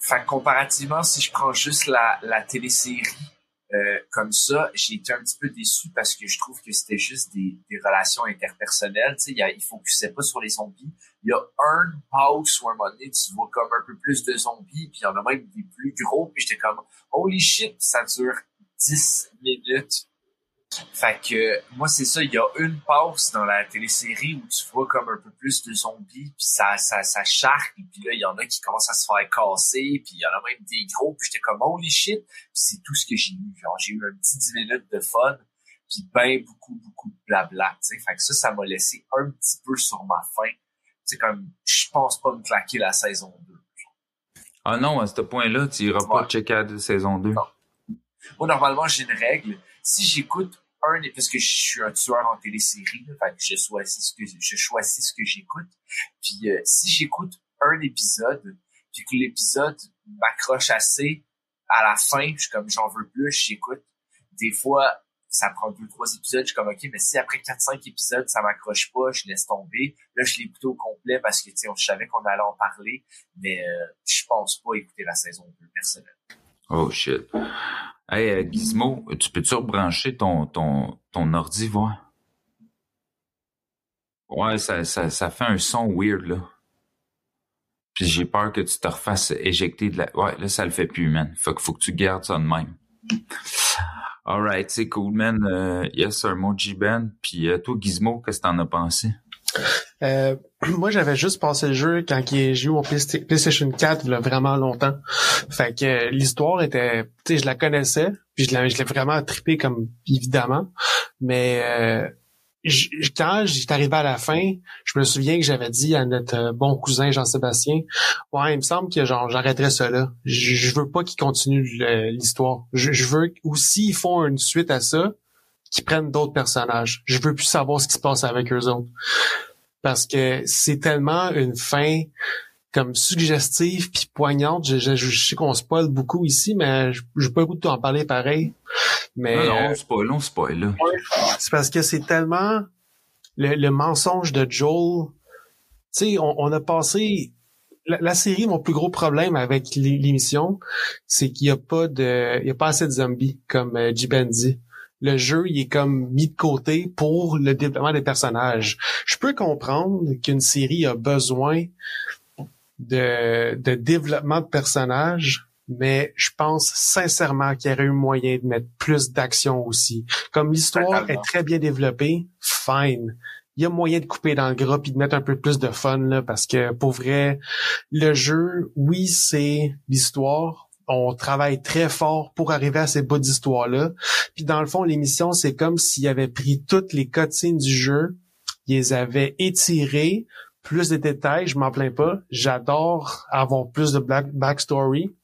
Fait que comparativement, si je prends juste la, la télésérie euh, comme ça, j'ai été un petit peu déçu parce que je trouve que c'était juste des, des relations interpersonnelles. Tu sais, il, il focusait pas sur les zombies. Il y a un pause où à un moment donné, tu vois comme un peu plus de zombies, puis il y en a même des plus gros, puis j'étais comme Holy shit, ça dure 10 minutes. Fait que moi c'est ça, il y a une pause dans la télésérie où tu vois comme un peu plus de zombies, puis ça ça ça charque, puis là il y en a qui commencent à se faire casser, puis il y en a même des gros, puis j'étais comme holy shit, puis c'est tout ce que j'ai eu. Genre j'ai eu un petit 10 minutes de fun, puis ben beaucoup beaucoup de blabla, tu sais. Fait que ça ça m'a laissé un petit peu sur ma faim. C'est comme je pense pas me claquer la saison 2. Ah non, à ce point-là, tu iras pas Ouais. checker la saison 2. Non. Moi, normalement, j'ai une règle. Si j'écoute un, parce que je suis un tueur en télésérie, là, je choisis ce que, j'écoute. Puis, euh, si j'écoute un épisode, puis que l'épisode m'accroche assez, à la fin, je comme, j'en veux plus, j'écoute. Des fois, ça prend deux, trois épisodes, je suis comme, OK, mais si après quatre, cinq épisodes, ça m'accroche pas, je laisse tomber. Là, je l'ai écouté au complet parce que, tu sais, on je savais qu'on allait en parler, mais euh, je pense pas écouter la saison 2 personnellement. Oh shit. Hey, euh, Gizmo, tu peux-tu rebrancher ton, ton, ton ordi, voir? Ouais, ça, ça, ça fait un son weird, là. Puis j'ai peur que tu te refasses éjecter de la... Ouais, là, ça le fait plus, man. Faut, faut que tu gardes ça de même. Alright, c'est cool, man. Euh, yes, un mot G-Ben. Puis euh, toi, Gizmo, qu'est-ce que t'en as pensé? Euh, moi, j'avais juste passé le jeu quand j'ai joué au Playsta- PlayStation 4 il y a vraiment longtemps. Fait que euh, l'histoire était, tu sais, je la connaissais, puis je l'ai, vraiment trippé comme évidemment, mais euh, quand j'étais arrivé à la fin, je me souviens que j'avais dit à notre euh, bon cousin Jean-Sébastien, ouais, il me semble que genre j'arrêterais ça là. Je, veux pas qu'ils continuent le- l'histoire. Je, je veux aussi ils font une suite à ça, qu'ils prennent d'autres personnages. Je veux plus savoir ce qui se passe avec eux autres. Parce que c'est tellement une fin comme suggestive puis poignante. Je, je, je sais qu'on spoil beaucoup ici, mais je j'ai pas le goût de t'en parler pareil. Mais Non, non, euh, on spoil, on spoil, c'est parce que c'est tellement le, le mensonge de Joel. Tu sais, on, on a passé la, la série. Mon plus gros problème avec l'é- l'émission, c'est qu'il y a pas de, il y a pas assez de zombies comme euh, J-Ben dit. Le jeu, il est comme mis de côté pour le développement des personnages. Je peux comprendre qu'une série a besoin de, de développement de personnages, mais je pense sincèrement qu'il y aurait eu moyen de mettre plus d'action aussi. Comme l'histoire est très bien développée, fine. Il y a moyen de couper dans le gras puis de mettre un peu plus de fun là, parce que pour vrai, le jeu, oui, c'est l'histoire. On travaille très fort pour arriver à ces bouts d'histoire-là. Puis dans le fond, l'émission, c'est comme s'ils avaient pris toutes les cutscenes du jeu, ils les avaient étirées, plus de détails, je m'en plains pas. J'adore avoir plus de backstory.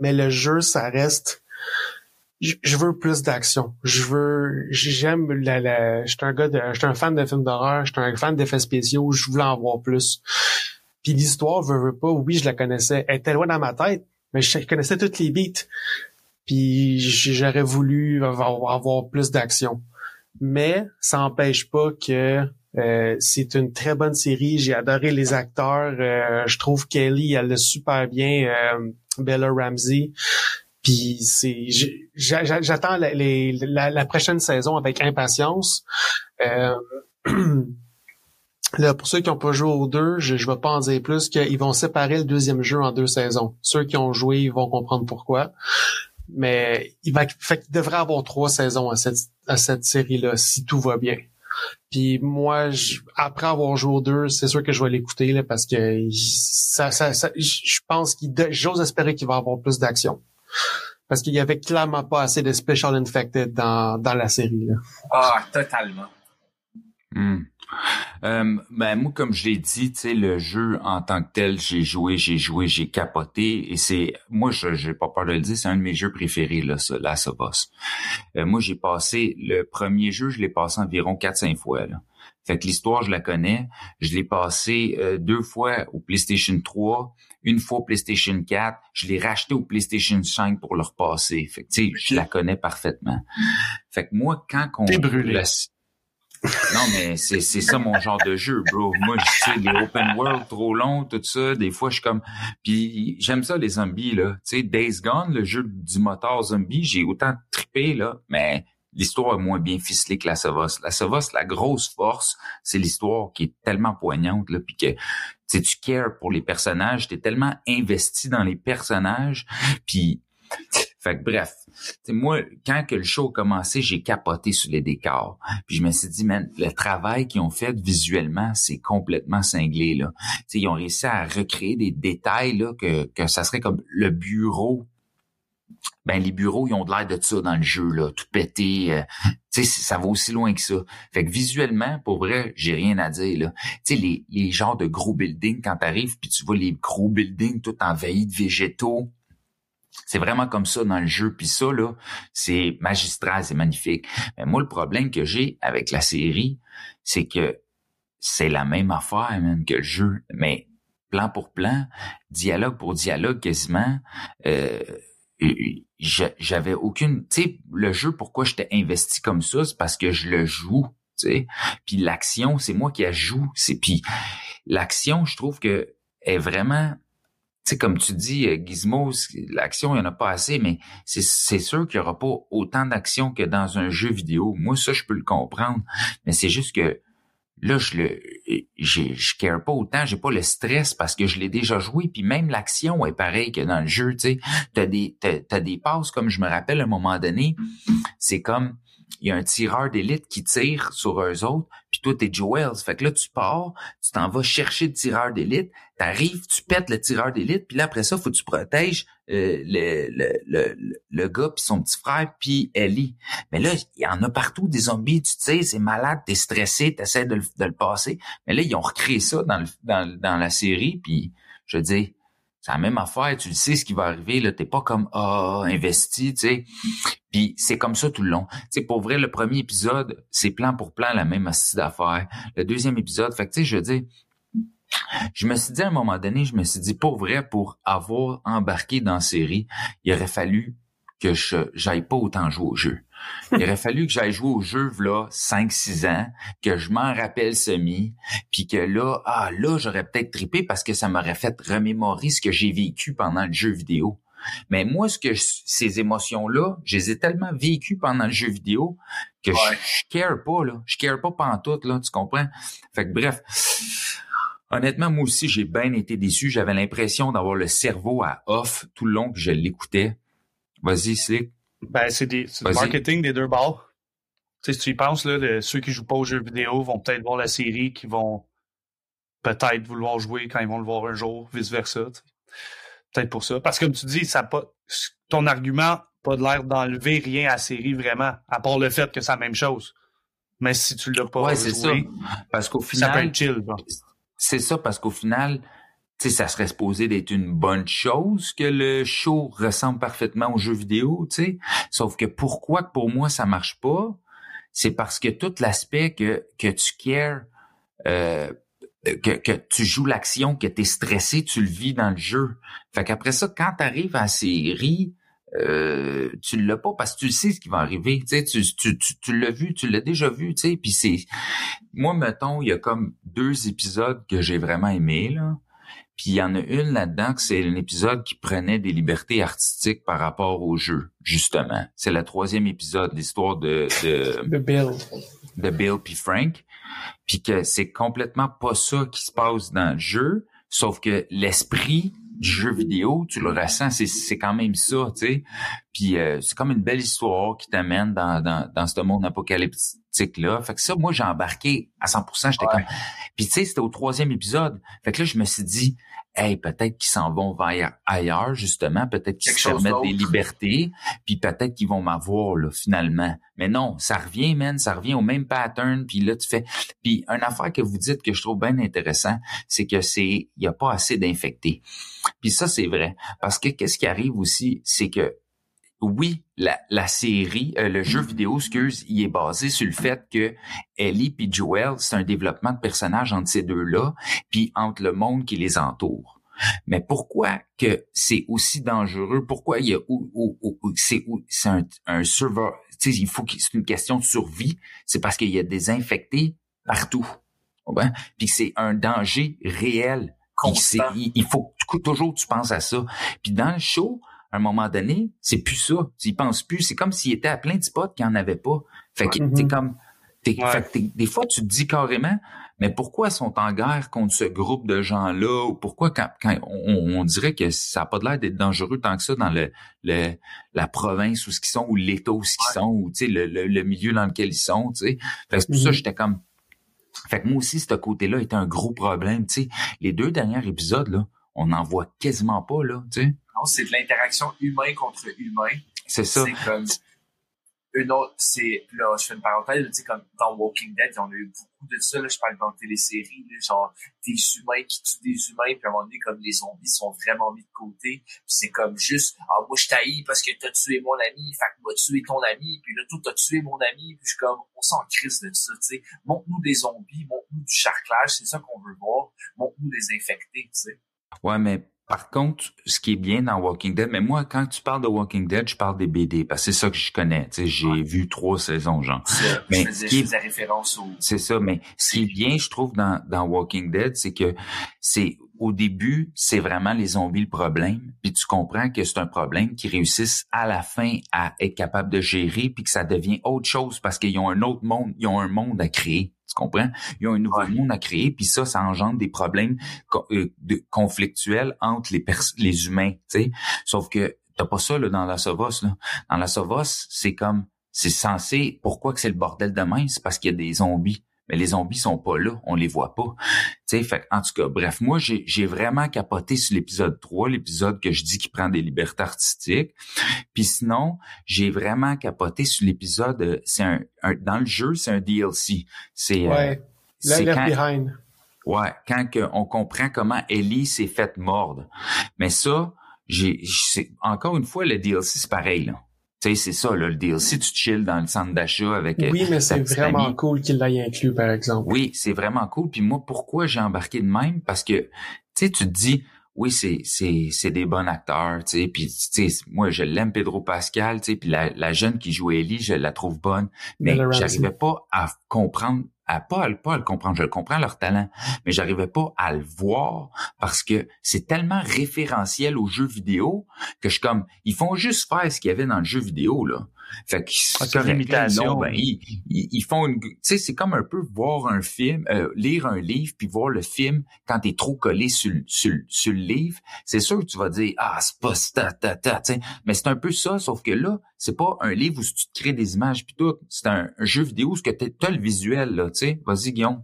Mais le jeu, ça reste. Je je veux plus d'action. Je veux. J'aime la. la... Je suis un gars de. Je suis un fan de films d'horreur. Je suis un fan d'effets spéciaux. Je voulais en voir plus. Puis l'histoire, veut, veut pas. Oui, je la connaissais. Elle était loin dans ma tête, mais je connaissais toutes les beats. Puis j'aurais voulu avoir, plus d'action. Mais ça n'empêche pas que euh, c'est une très bonne série. J'ai adoré les acteurs. Euh, je trouve Kelly, elle le super bien. euh, Bella Ramsey. Puis c'est, j'attends la, la, la prochaine saison avec impatience. Là, pour ceux qui n'ont pas joué aux deux, je ne vais pas en dire plus qu'ils vont séparer le deuxième jeu en deux saisons. Ceux qui ont joué, ils vont comprendre pourquoi. Mais il va, fait qu'il devrait avoir trois saisons à cette, à cette série-là, si tout va bien. Puis moi, je- après avoir joué aux deux, c'est sûr que je vais l'écouter là, parce que ça, ça, ça- je pense qu'il, j'ose espérer qu'il va avoir plus d'action. Parce qu'il y avait clairement pas assez de special infected dans, dans la série. Là. Ah, totalement. Hmm. Euh, ben moi, comme je l'ai dit, tu sais, le jeu en tant que tel, j'ai joué, j'ai joué, j'ai capoté, et c'est, moi, je j'ai pas peur de le dire, c'est un de mes jeux préférés là, ça, of Us. Euh, moi, j'ai passé le premier jeu, je l'ai passé environ 4-5 fois là. Fait que l'histoire, je la connais. Je l'ai passé euh, deux fois au PlayStation 3, une fois au PlayStation 4. Je l'ai racheté au PlayStation 5 pour le repasser. Fait que, tu sais, je la connais parfaitement. Fait que moi, quand qu'on... T'es brûlé. la- non, mais c'est, ça mon genre de jeu, bro. Moi, je sais, les open world trop longs, tout ça, des fois, je suis comme... Puis j'aime ça, les zombies, là. Tu sais, Days Gone, le jeu du moteur zombie, j'ai autant trippé, là, mais l'histoire est moins bien ficelée que la Savos. La Savos, la grosse force, c'est l'histoire qui est tellement poignante, là, puis que tu cares pour les personnages, t'es tellement investi dans les personnages, puis... Fait que bref, moi, quand que le show a commencé, j'ai capoté sur les décors. Puis je me suis dit, man, le travail qu'ils ont fait visuellement, c'est complètement cinglé. Là. Tu sais, ils ont réussi à recréer des détails là, que, que ça serait comme le bureau. Ben, les bureaux, ils ont de l'air de ça dans le jeu, là, tout pété. euh, ça va aussi loin que ça. Fait que visuellement, pour vrai, j'ai rien à dire. Là. Les, les genres de gros buildings, quand t'arrives, puis tu vois les gros buildings tout envahis de végétaux. C'est vraiment comme ça dans le jeu. Puis ça, là, c'est magistral, c'est magnifique. Mais moi, le problème que j'ai avec la série, c'est que c'est la même affaire, même que le jeu. Mais plan pour plan, dialogue pour dialogue quasiment. Euh, j'avais aucune... Tu sais, le jeu, pourquoi j'étais investi comme ça, c'est parce que je le joue. Puis l'action, c'est moi qui la joue. C'est puis l'action, je trouve que est vraiment sais, comme tu dis, euh, Gizmo, l'action, il n'y en a pas assez, mais c'est, sûr qu'il n'y aura pas autant d'action que dans un jeu vidéo. Moi, ça, je peux le comprendre. Mais c'est juste que là, je le, j'ai, je care pas autant, j'ai pas le stress parce que je l'ai déjà joué, puis même l'action est pareille que dans le jeu, tu sais. T'as des, t'as des passes, comme je me rappelle à un moment donné, c'est comme, il y a un tireur d'élite qui tire sur eux autres, puis toi, t'es Joel. Fait que là, tu pars, tu t'en vas chercher le tireur d'élite, t'arrives, tu pètes le tireur d'élite, puis là, après ça, faut que tu protèges euh, le, le, le, le gars, puis son petit frère, puis Ellie. Mais là, il y en a partout des zombies, tu sais, c'est malade, t'es stressé, t'essaies de, de le passer. Mais là, ils ont recréé ça dans, dans, dans la série, puis je dire, c'est la même affaire, tu sais ce qui va arriver, là, t'es pas comme ah investi, tu sais. Puis c'est comme ça tout le long. Tu sais, pour vrai, le premier épisode, c'est plan pour plan la même astuce d'affaires. Le deuxième épisode, fait tu sais, je veux dire, je me suis dit à un moment donné, je me suis dit, pour vrai, pour avoir embarqué dans la série, il aurait fallu que je j'aille pas autant jouer au jeu. Il aurait fallu que j'aille jouer au jeu là 5-6 ans, que je m'en rappelle semi, puis que là, ah là, j'aurais peut-être trippé parce que ça m'aurait fait remémorer ce que j'ai vécu pendant le jeu vidéo. Mais moi, ce que je- ces émotions-là, je les ai tellement vécues pendant le jeu vidéo que je, je care pas, là. Je care pas pantoute, là, tu comprends? Fait que bref. Honnêtement, moi aussi, j'ai bien été déçu. J'avais l'impression d'avoir le cerveau à off tout le long que je l'écoutais. Vas-y, Slick. Ben, c'est du marketing des deux bords. Tu sais, si tu y penses, là, le- ceux qui jouent pas aux jeux vidéo vont peut-être voir la série, qui vont peut-être vouloir jouer quand ils vont le voir un jour, vice-versa. Peut-être pour ça. Parce que comme tu dis, ça pas, ton argument pas de l'air d'enlever rien à la série vraiment, à part le fait que c'est la même chose. Mais si tu l'as pas Ouais, ça. Parce qu'au ça peut final, être chill. bon. c'est ça parce qu'au final, sais, ça serait supposé d'être une bonne chose que le show ressemble parfaitement au jeu vidéo, tu sais. Sauf que pourquoi pour moi ça marche pas, c'est parce que tout l'aspect que que tu cares, euh, que, que tu joues l'action, que tu es stressé, tu le vis dans le jeu. Fait qu'après ça, quand tu arrives à la série, euh, tu l'as pas parce que tu sais ce qui va arriver. Tu tu, tu, tu, l'as vu, tu l'as déjà vu, tu sais. Puis c'est, moi, mettons, il y a comme deux épisodes que j'ai vraiment aimés là. Puis il y en a une là-dedans que c'est un épisode qui prenait des libertés artistiques par rapport au jeu, justement. C'est le troisième épisode, l'histoire de, de The Bill. de Bill puis Frank, puis que c'est complètement pas ça qui se passe dans le jeu, sauf que l'esprit jeu vidéo, tu le ressens, c'est c'est quand même ça, tu sais. Puis euh, c'est comme une belle histoire qui t'amène dans, dans, dans ce monde apocalyptique là. Fait que ça, moi j'ai embarqué à 100%, j'étais Ouais. comme. Puis tu sais, c'était au troisième épisode. Fait que là je me suis dit, hey, peut-être qu'ils s'en vont vers ailleurs justement, peut-être qu'ils se permettent des libertés, puis peut-être qu'ils vont m'avoir là finalement. Mais non, ça revient, man, ça revient au même pattern. Puis là tu fais. Puis une affaire que vous dites que je trouve bien intéressant, c'est que c'est, il y a pas assez d'infectés. Puis ça c'est vrai, parce que qu'est-ce qui arrive aussi, c'est que oui, la, la série, euh, le jeu vidéo, excuse, il est basé sur le fait que Ellie puis Joel, c'est un développement de personnages entre ces deux-là, puis entre le monde qui les entoure. Mais pourquoi que c'est aussi dangereux? Pourquoi il y a c'est un, un serveur, tu sais, il faut que c'est une question de survie. C'est parce qu'il y a des infectés partout. Comprends? Puis c'est un danger réel. Il, il faut toujours tu penses à ça. Puis dans le show, à un moment donné, c'est plus ça. Tu y penses plus. C'est comme s'il était à plein de spots qu'il n'y en avait pas. Fait que Mhm. comme, t'es- Ouais. fait que des fois tu te dis carrément, mais pourquoi ils sont en guerre contre ce groupe de gens-là? Ou pourquoi quand, quand on, on dirait que ça n'a pas l'air d'être dangereux tant que ça dans le, le la province où ce qu'ils sont ou l'État où ce qu'ils sont ou le, le, le milieu dans lequel ils sont, tu sais. Fait que pour ça Mhm. j'étais comme fait que moi aussi, ce côté-là était un gros problème. Sais, les deux derniers épisodes, là, on n'en voit quasiment pas, là, tu sais. Non, c'est de l'interaction humain contre humain. C'est ça. C'est comme une autre, c'est, là, je fais une parenthèse, tu sais, comme dans Walking Dead, on a eu beaucoup de ça, là, je parle dans la télésérie, là, genre, des humains qui tuent des humains, puis à un moment donné, comme les zombies sont vraiment mis de côté, puis c'est comme juste, ah, moi, je t'haïs parce que t'as tué mon ami, fait que moi, tué ton ami, puis là, toi, t'as tué mon ami, puis je suis comme, on s'en crisse de ça, tu sais. Montre-nous des zombies, montre-nous du charclage, c'est ça qu'on veut voir. Montre-nous des infectés, tu sais. Ouais, mais par contre, ce qui est bien dans Walking Dead, mais moi, quand tu parles de Walking Dead, je parle des BD, parce que c'est ça que je connais. Tu sais, j'ai Ouais. vu trois saisons, genre. Mais je faisais référence au, C'est ça, mais ce qui est bien, je trouve, dans, dans Walking Dead, c'est que c'est au début, c'est vraiment les zombies le problème, puis tu comprends que c'est un problème qui réussissent à la fin à être capable de gérer, puis que ça devient autre chose parce qu'ils ont un autre monde, ils ont un monde à créer. Tu comprends? Ils ont un nouveau Ouais. monde à créer, puis ça, ça engendre des problèmes co- euh, de- conflictuels entre les humains, tu sais? Sauf que t'as pas ça là, dans la Sovos. Là. Dans la Sovos, c'est comme c'est censé, pourquoi que c'est le bordel de même? C'est parce qu'il y a des zombies. Mais les zombies sont pas là, on les voit pas. Tu sais, fait en tout cas, bref, moi j'ai, vraiment capoté sur l'épisode 3, l'épisode que je dis qui prend des libertés artistiques. Puis sinon, j'ai vraiment capoté sur l'épisode, euh, c'est un, un- dans le jeu, c'est un DLC. C'est euh, Ouais. Quand- Behind. Ouais, quand que on comprend comment Ellie s'est faite mordre. Mais ça, j'ai encore une fois le DLC c'est pareil là. Tu sais, c'est ça là, le DLC tu chill dans le centre d'achat avec euh, Oui, mais ta c'est vraiment amie. cool qu'il l'ait inclus, par exemple. Oui, c'est vraiment cool. Puis moi, pourquoi j'ai embarqué de même? Parce que tu sais, tu te dis oui, c'est c'est c'est des bons acteurs, tu sais. Puis tu sais, moi je l'aime Pedro Pascal, tu sais. Puis la, la jeune qui joue Ellie, je la trouve bonne, mais j'arrivais pas à comprendre, à pas à, pas à le. Je le comprends leur talent, mais j'arrivais pas à le voir parce que c'est tellement référentiel aux jeux vidéo que je suis comme ils font juste faire ce qu'il y avait dans le jeu vidéo là. Fait que Ah, l'imitation. Non, ben, ils, ils, ils font une, tu sais, c'est comme un peu voir un film, euh, lire un livre puis voir le film quand t'es trop collé sur, le- sur, sur le livre. C'est sûr que tu vas dire, ah, c'est pas ta, ta, ta. Mais c'est un peu ça, sauf que là, c'est pas un livre où tu te crées des images puis tout. C'est un, un jeu vidéo où ce que t'as t'as le visuel, là, tu sais. Vas-y, Guillaume.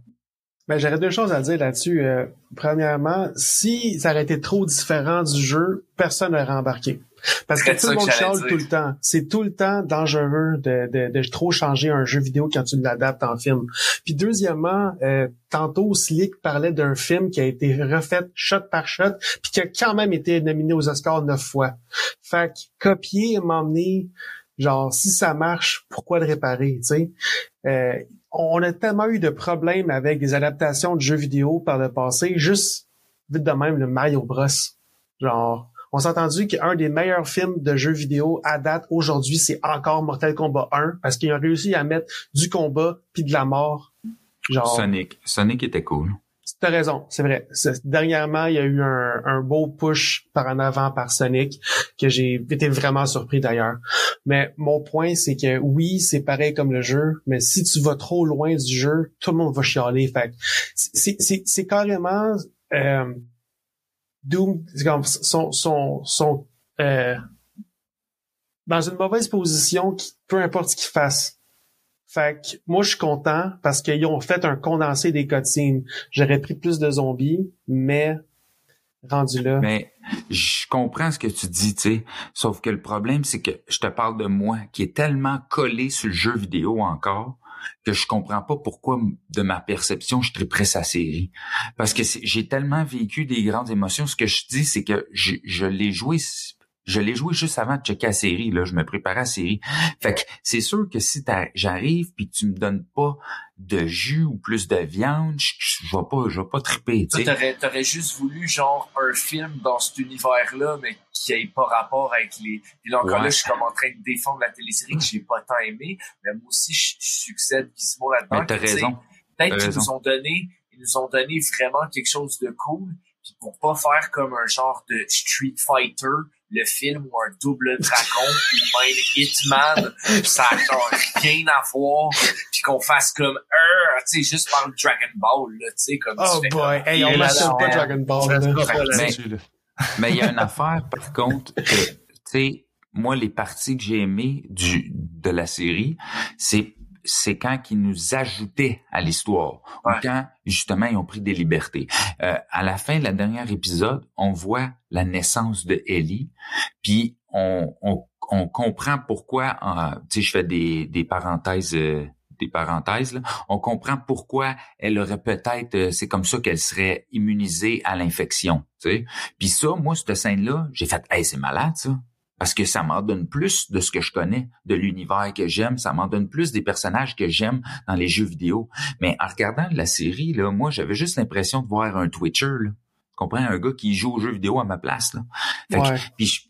Ben, j'aurais deux choses à dire là-dessus. Euh, premièrement, si ça aurait été trop différent du jeu, personne n'aurait embarqué. Parce que tout le monde dire. tout le temps. C'est tout le temps dangereux de, de, de trop changer un jeu vidéo quand tu l'adaptes en film. Puis deuxièmement, euh, tantôt Slick parlait d'un film qui a été refait shot par shot, puis qui a quand même été nominé aux Oscars neuf fois. Fait que copier, m'emmener, genre si ça marche, pourquoi le réparer, tu sais? Euh, on a tellement eu de problèmes avec des adaptations de jeux vidéo par le passé, juste vite de même le Mario Bros. Genre, on s'est entendu qu'un des meilleurs films de jeux vidéo à date aujourd'hui, c'est encore Mortal Kombat 1 parce qu'ils ont réussi à mettre du combat puis de la mort. Genre, Sonic. Sonic était cool. T'as raison, c'est vrai. Dernièrement, il y a eu un, beau push par en avant par Sonic que j'ai été vraiment surpris d'ailleurs. Mais mon point, c'est que oui, c'est pareil comme le jeu, mais si tu vas trop loin du jeu, tout le monde va chialer. Fait c'est carrément euh, Doom, euh, dans une mauvaise position, qui, peu importe ce qu'il fasse. Fait que moi, je suis content parce qu'ils ont fait un condensé des cutscenes. J'aurais pris plus de zombies, mais rendu là. Mais je comprends ce que tu dis, tu sais. Sauf que le problème, c'est que je te parle de moi qui est tellement collé sur le jeu vidéo encore que je comprends pas pourquoi, de ma perception, je triperais sa série. Parce que j'ai tellement vécu des grandes émotions. Ce que je dis, c'est que je, je l'ai joué, je l'ai joué juste avant de checker la série. Là, je me préparais à la série. Fait que c'est sûr que si j'arrive puis que tu me donnes pas de jus ou plus de viande, je, je vais pas, je vais pas triper. tu t'aurais, t'aurais juste voulu, genre, un film dans cet univers-là, mais qui ait pas rapport avec les... Puis là, encore Ouais. là, je suis comme en train de défendre la télésérie que j'ai pas tant aimé, mais moi aussi, je, je succède visuellement là-dedans. T'as raison. Peut-être qu'ils nous ont donné, ils nous ont donné vraiment quelque chose de cool, puis pour pas faire comme un genre de Street Fighter, le film ou un double dragon ou même Hitman, ça a genre rien à voir, puis qu'on fasse comme euh, tu sais, juste par le Dragon Ball, là, tu sais, comme Oh tu fais boy, hey, on mentionne pas on- Dragon Ball. Là. Mais- il y a une affaire, par contre, que, tu sais, moi, les parties que j'ai aimées du, de la série, c'est, c'est quand ils nous ajoutaient à l'histoire. Ouais. Ou quand, justement, ils ont pris des libertés. Euh, à la fin de la dernière épisode, on voit la naissance de Ellie, puis on, on, on comprend pourquoi, euh, tu sais, je fais des, des parenthèses, euh, des parenthèses, là. on comprend pourquoi elle aurait peut-être, euh, c'est comme ça qu'elle serait immunisée à l'infection, tu sais. Puis ça, moi, cette scène-là, j'ai fait, hey, c'est malade, ça. Parce que ça m'en donne plus de ce que je connais, de l'univers que j'aime, ça m'en donne plus des personnages que j'aime dans les jeux vidéo. Mais en regardant la série, là, moi, j'avais juste l'impression de voir un Twitcher, là. Tu comprends? Un gars qui joue aux jeux vidéo à ma place, là. Fait que- Ouais.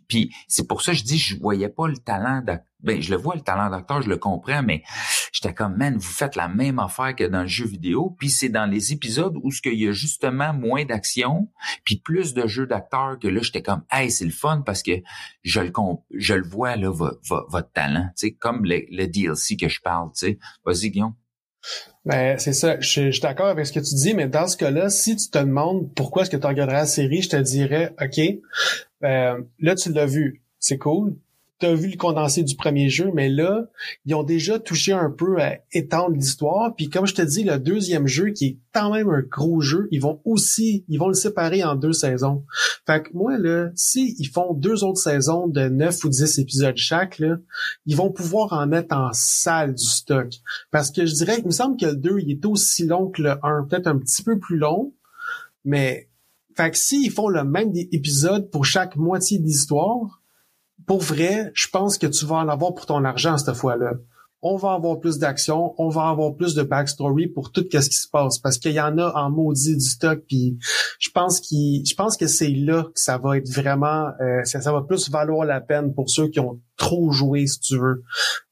puis, c'est pour ça que je dis, je voyais pas le talent d'acteur. Ben, je le vois, le talent d'acteur, je le comprends, mais j'étais comme, man, vous faites la même affaire que dans le jeu vidéo, puis c'est dans les épisodes où ce qu'il y a justement moins d'action, puis plus de jeux d'acteurs que là, j'étais comme, hey, c'est le fun parce que je le je le vois, là, vo- vo- votre talent, tu sais, comme le, le DLC que je parle, tu sais. Vas-y, Guillaume. Ben, c'est ça. Je, je suis d'accord avec ce que tu dis, mais dans ce cas-là, si tu te demandes pourquoi est-ce que tu regarderais la série, je te dirais, OK, euh, là, tu l'as vu. C'est cool. T'as vu le condensé du premier jeu, mais là, ils ont déjà touché un peu à étendre l'histoire. Puis comme je te dis, le deuxième jeu, qui est quand même un gros jeu, ils vont aussi, ils vont le séparer en deux saisons. Fait que moi, là, si ils font deux autres saisons de neuf ou dix épisodes chaque, là, ils vont pouvoir en mettre en salle du stock. Parce que je dirais, il me semble que le 2, il est aussi long que le 1, peut-être un petit peu plus long, mais fait que s'ils font le même épisode pour chaque moitié d'histoire, pour vrai, je pense que tu vas en avoir pour ton argent cette fois-là. On va avoir plus d'action, on va avoir plus de backstory pour tout ce qui se passe parce qu'il y en a en maudit du stock puis je pense je pense que c'est là que ça va être vraiment euh, ça, va plus valoir la peine pour ceux qui ont trop joué si tu veux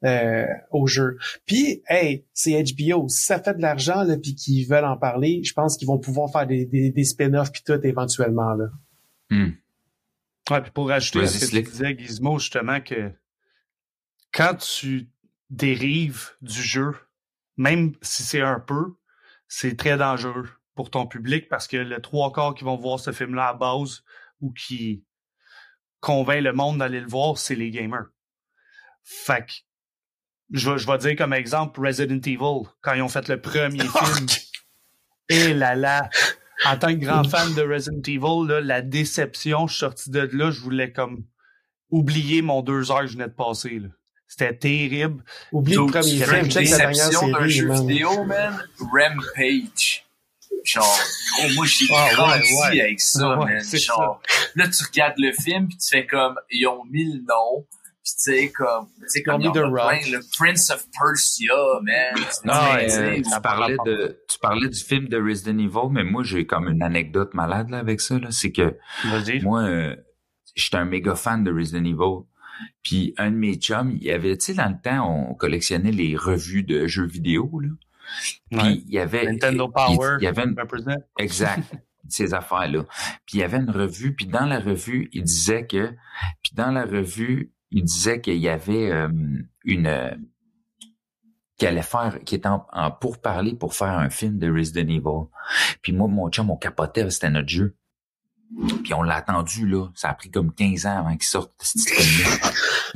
euh, au jeu. Puis hey, c'est HBO, si ça fait de l'argent là puis qu'ils veulent en parler, je pense qu'ils vont pouvoir faire des, des, des spin-offs puis tout éventuellement là. Hmm. Ouais, puis pour rajouter à ce que tu disais, Gizmo, justement, que quand tu dérives du jeu, même si c'est un peu, c'est très dangereux pour ton public parce que le trois quarts qui vont voir ce film-là à base ou qui convainc le monde d'aller le voir, c'est les gamers. Fait que, je, vais- je vais dire comme exemple Resident Evil, quand ils ont fait le premier film. Et là là, en tant que grand fan de Resident Evil, là, la déception, je suis sorti de là, je voulais comme oublier mon deux heures que je venais de passer. là. C'était terrible. Oublie le premier film, déception d'un jeu man. vidéo, man? Rampage. Genre, gros, moi, j'ai Ah, grandi ouais. avec ça, Ah, ouais, man. Genre, là, tu regardes le film, puis tu fais comme, ils ont mis le nom, puis tu sais, comme, tu sais, comme, plein, le Prince of Persia, man. Tu euh, parlais de, tu parlais du film de Resident Evil, mais moi j'ai comme une anecdote malade là avec ça là, c'est que moi euh, j'étais un méga fan de Resident Evil. Puis un de mes chums, il y avait, tu sais, dans le temps, on collectionnait les revues de jeux vidéo là. Puis Ouais. il y avait Nintendo il- Power. il y avait une. Exact. ces affaires-là. Puis il y avait une revue, puis dans la revue, il disait que, puis dans la revue, il disait qu'il y avait euh, une, euh, qui allait faire, qui était en, en pourparler pour faire un film de Resident Evil. Puis moi, mon chum, on capotait, c'était notre jeu. Puis on l'a attendu, là. Ça a pris comme 15 ans avant qu'il sorte ce film-là.